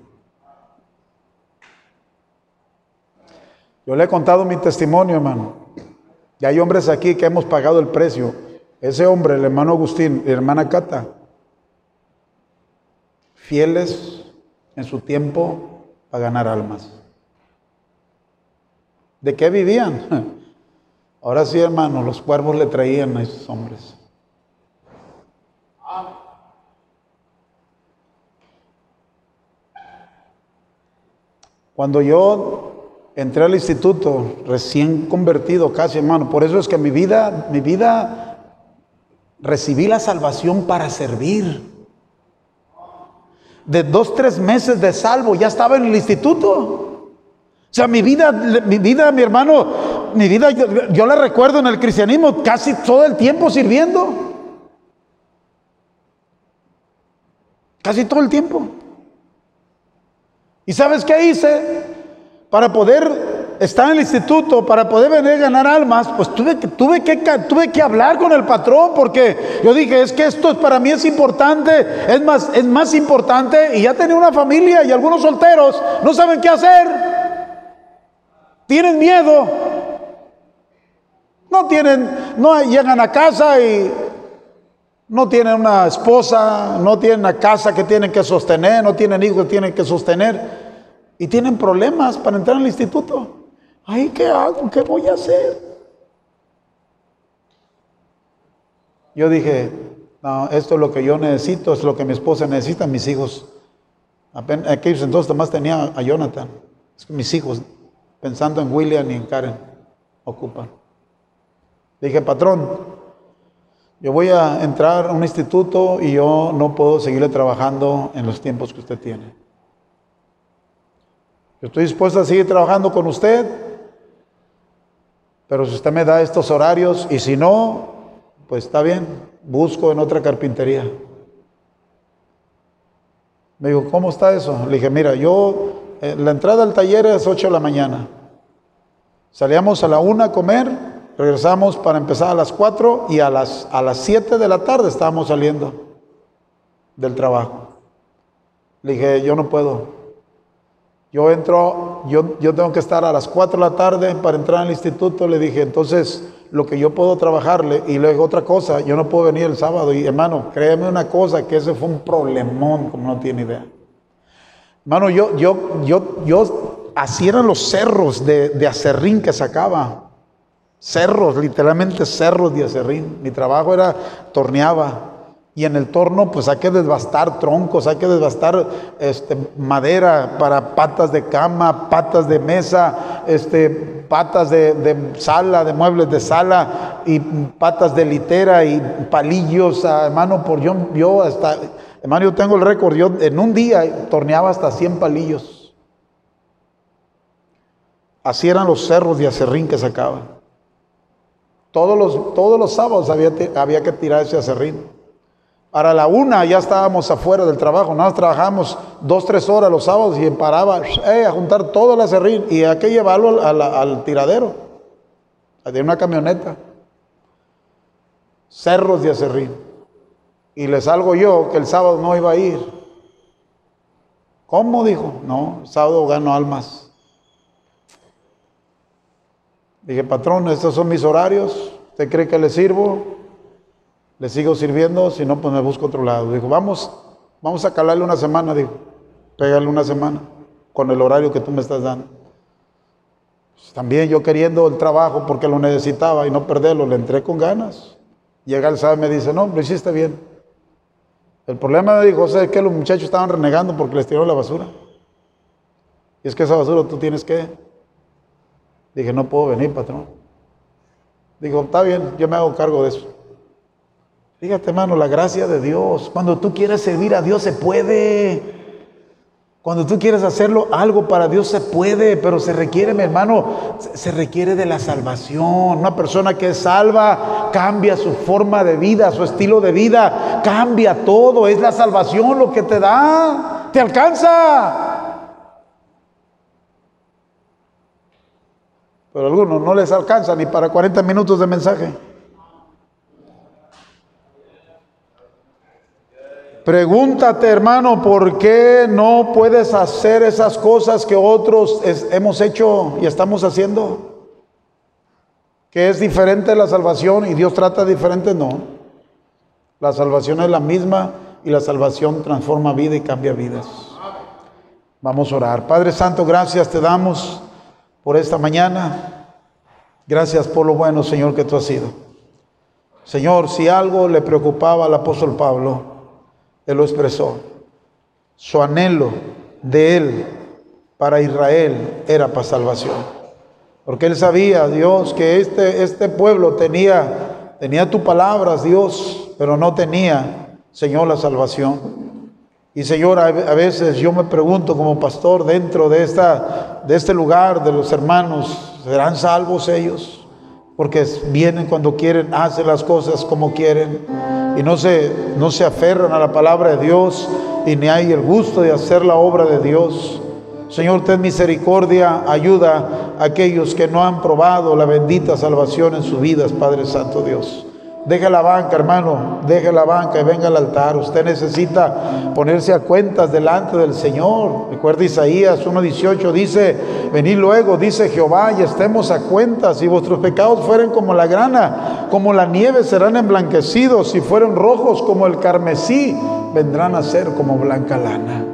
Yo le he contado mi testimonio, hermano. Y hay hombres aquí que hemos pagado el precio. Ese hombre, el hermano Agustín la hermana Cata, fieles en su tiempo para ganar almas. ¿De qué vivían? Ahora sí, hermano, los cuervos le traían a esos hombres. Cuando yo entré al instituto, recién convertido casi, hermano, por eso es que mi vida, mi vida, recibí la salvación para servir. De dos, tres meses de salvo, ya estaba en el instituto. O sea, mi vida, mi vida, mi hermano, mi vida, yo, la recuerdo en el cristianismo casi todo el tiempo sirviendo. Casi todo el tiempo. ¿Y sabes qué hice? Para poder estar en el instituto, para poder venir a ganar almas, pues tuve que, tuve que, tuve que hablar con el patrón porque yo dije, es que esto para mí es importante, es más, es más importante y ya tenía una familia y algunos solteros no saben qué hacer. Tienen miedo. No tienen, no llegan a casa y no tienen una esposa, no tienen una casa que tienen que sostener, no tienen hijos que tienen que sostener y tienen problemas para entrar al instituto. Ay, ¿qué hago? ¿Qué voy a hacer? Yo dije, no, esto es lo que yo necesito, es lo que mi esposa necesita, mis hijos. aquellos entonces además tenía a Jonathan, mis hijos pensando en William y en Karen, ocupan. dije, patrón, yo voy a entrar a un instituto y yo no puedo seguirle trabajando en los tiempos que usted tiene. Yo estoy dispuesto a seguir trabajando con usted, pero si usted me da estos horarios y si no, pues está bien, busco en otra carpintería. Me dijo, ¿cómo está eso? Le dije, mira, yo, la entrada al taller es 8 de la mañana. Salíamos a la 1 a comer, regresamos para empezar a las 4 y a las, a las 7 de la tarde estábamos saliendo del trabajo. Le dije, yo no puedo. Yo entro, yo, yo tengo que estar a las 4 de la tarde para entrar al instituto. Le dije, entonces lo que yo puedo trabajarle y luego otra cosa, yo no puedo venir el sábado. Y hermano, créeme una cosa, que ese fue un problemón, como no tiene idea. Hermano, yo, yo, yo, yo, así eran los cerros de, de acerrín que sacaba. Cerros, literalmente cerros de acerrín. Mi trabajo era torneaba. Y en el torno, pues hay que desbastar troncos, hay que desbastar este, madera para patas de cama, patas de mesa, este, patas de, sala, de muebles de sala, y patas de litera y palillos, ah, hermano, por yo, yo hasta, hermano, yo tengo el récord, yo en un día torneaba hasta 100 palillos. Así eran los cerros de acerrín que sacaban. Todos los, todos los sábados había, había que tirar ese acerrín. Para la una ya estábamos afuera del trabajo, nada más trabajamos dos, tres horas los sábados y paraba eh, a juntar todo el acerrín y hay que llevarlo al, tiradero, de una camioneta. Cerros de acerrín. Y le salgo yo que el sábado no iba a ir. ¿Cómo? Dijo. No, el sábado gano almas. Dije, patrón, estos son mis horarios. ¿Usted cree que le sirvo? le sigo sirviendo, si no, pues me busco otro lado. Dijo, vamos, vamos a calarle una semana, dijo, pégale una semana con el horario que tú me estás dando. Pues también yo queriendo el trabajo porque lo necesitaba y no perderlo, le entré con ganas. Llega el sábado y me dice, no, lo hiciste bien. El problema, dijo José, es que los muchachos estaban renegando porque les tiró la basura. Y es que esa basura tú tienes que... Dije, no puedo venir, patrón. Dijo, está bien, yo me hago cargo de eso. Fíjate, hermano, la gracia de Dios. Cuando tú quieres servir a Dios se puede. Cuando tú quieres hacerlo algo para Dios se puede, pero se requiere, mi hermano, se requiere de la salvación. Una persona que es salva cambia su forma de vida, su estilo de vida, cambia todo. Es la salvación lo que te da, te alcanza. Pero a algunos no les alcanza ni para 40 minutos de mensaje. Pregúntate, hermano, ¿por qué no puedes hacer esas cosas que otros hemos hecho y estamos haciendo? Que es diferente la salvación y Dios trata diferente, no. La salvación es la misma y la salvación transforma vida y cambia vidas. Vamos a orar. Padre Santo, gracias te damos por esta mañana. Gracias por lo bueno, Señor, que tú has sido. Señor, si algo le preocupaba al apóstol Pablo, él lo expresó. Su anhelo de él para Israel era para salvación. Porque él sabía, Dios, que este, este pueblo tenía, tenía tu palabras, Dios, pero no tenía, Señor, la salvación. Y Señor, a veces yo me pregunto como pastor dentro de, esta, de este lugar, de los hermanos, ¿serán salvos ellos? Porque vienen cuando quieren, hacen las cosas como quieren y no se, no se aferran a la palabra de Dios y ni hay el gusto de hacer la obra de Dios. Señor, ten misericordia, ayuda a aquellos que no han probado la bendita salvación en sus vidas, Padre Santo Dios. Deje la banca, hermano, deje la banca y venga al altar. Usted necesita ponerse a cuentas delante del Señor. Recuerda Isaías 1.18, dice, venid luego, dice Jehová, y estemos a cuentas. Si vuestros pecados fueren como la grana, como la nieve serán emblanquecidos. Si fueren rojos como el carmesí, vendrán a ser como blanca lana.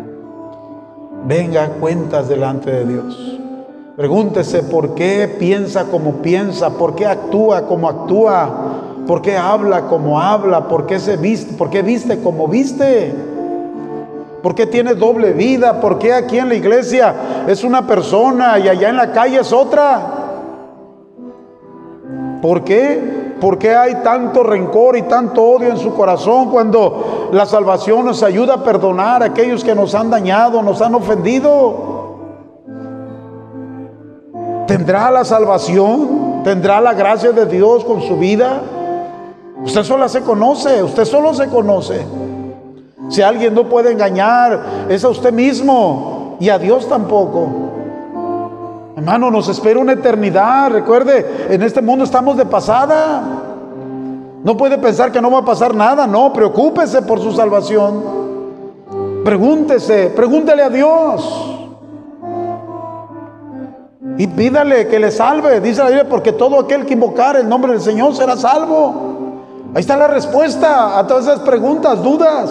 Venga a cuentas delante de Dios. Pregúntese por qué piensa como piensa, por qué actúa como actúa ¿Por qué habla como habla? ¿Por qué se viste? ¿Por qué viste como viste? ¿Por qué tiene doble vida? ¿Por qué aquí en la iglesia es una persona y allá en la calle es otra? ¿Por qué? ¿Por qué hay tanto rencor y tanto odio en su corazón cuando la salvación nos ayuda a perdonar a aquellos que nos han dañado, nos han ofendido? ¿Tendrá la salvación? ¿Tendrá la gracia de Dios con su vida? Usted solo se conoce, usted solo se conoce. Si alguien no puede engañar, es a usted mismo y a Dios tampoco. Hermano, nos espera una eternidad. Recuerde, en este mundo estamos de pasada. No puede pensar que no va a pasar nada. No, preocúpese por su salvación. Pregúntese, pregúntele a Dios. Y pídale que le salve. Dice la Biblia, porque todo aquel que invocar el nombre del Señor será salvo. Ahí está la respuesta a todas esas preguntas, dudas.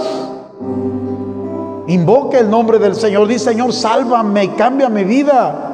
Invoque el nombre del Señor. Dice, Señor, sálvame, cambia mi vida.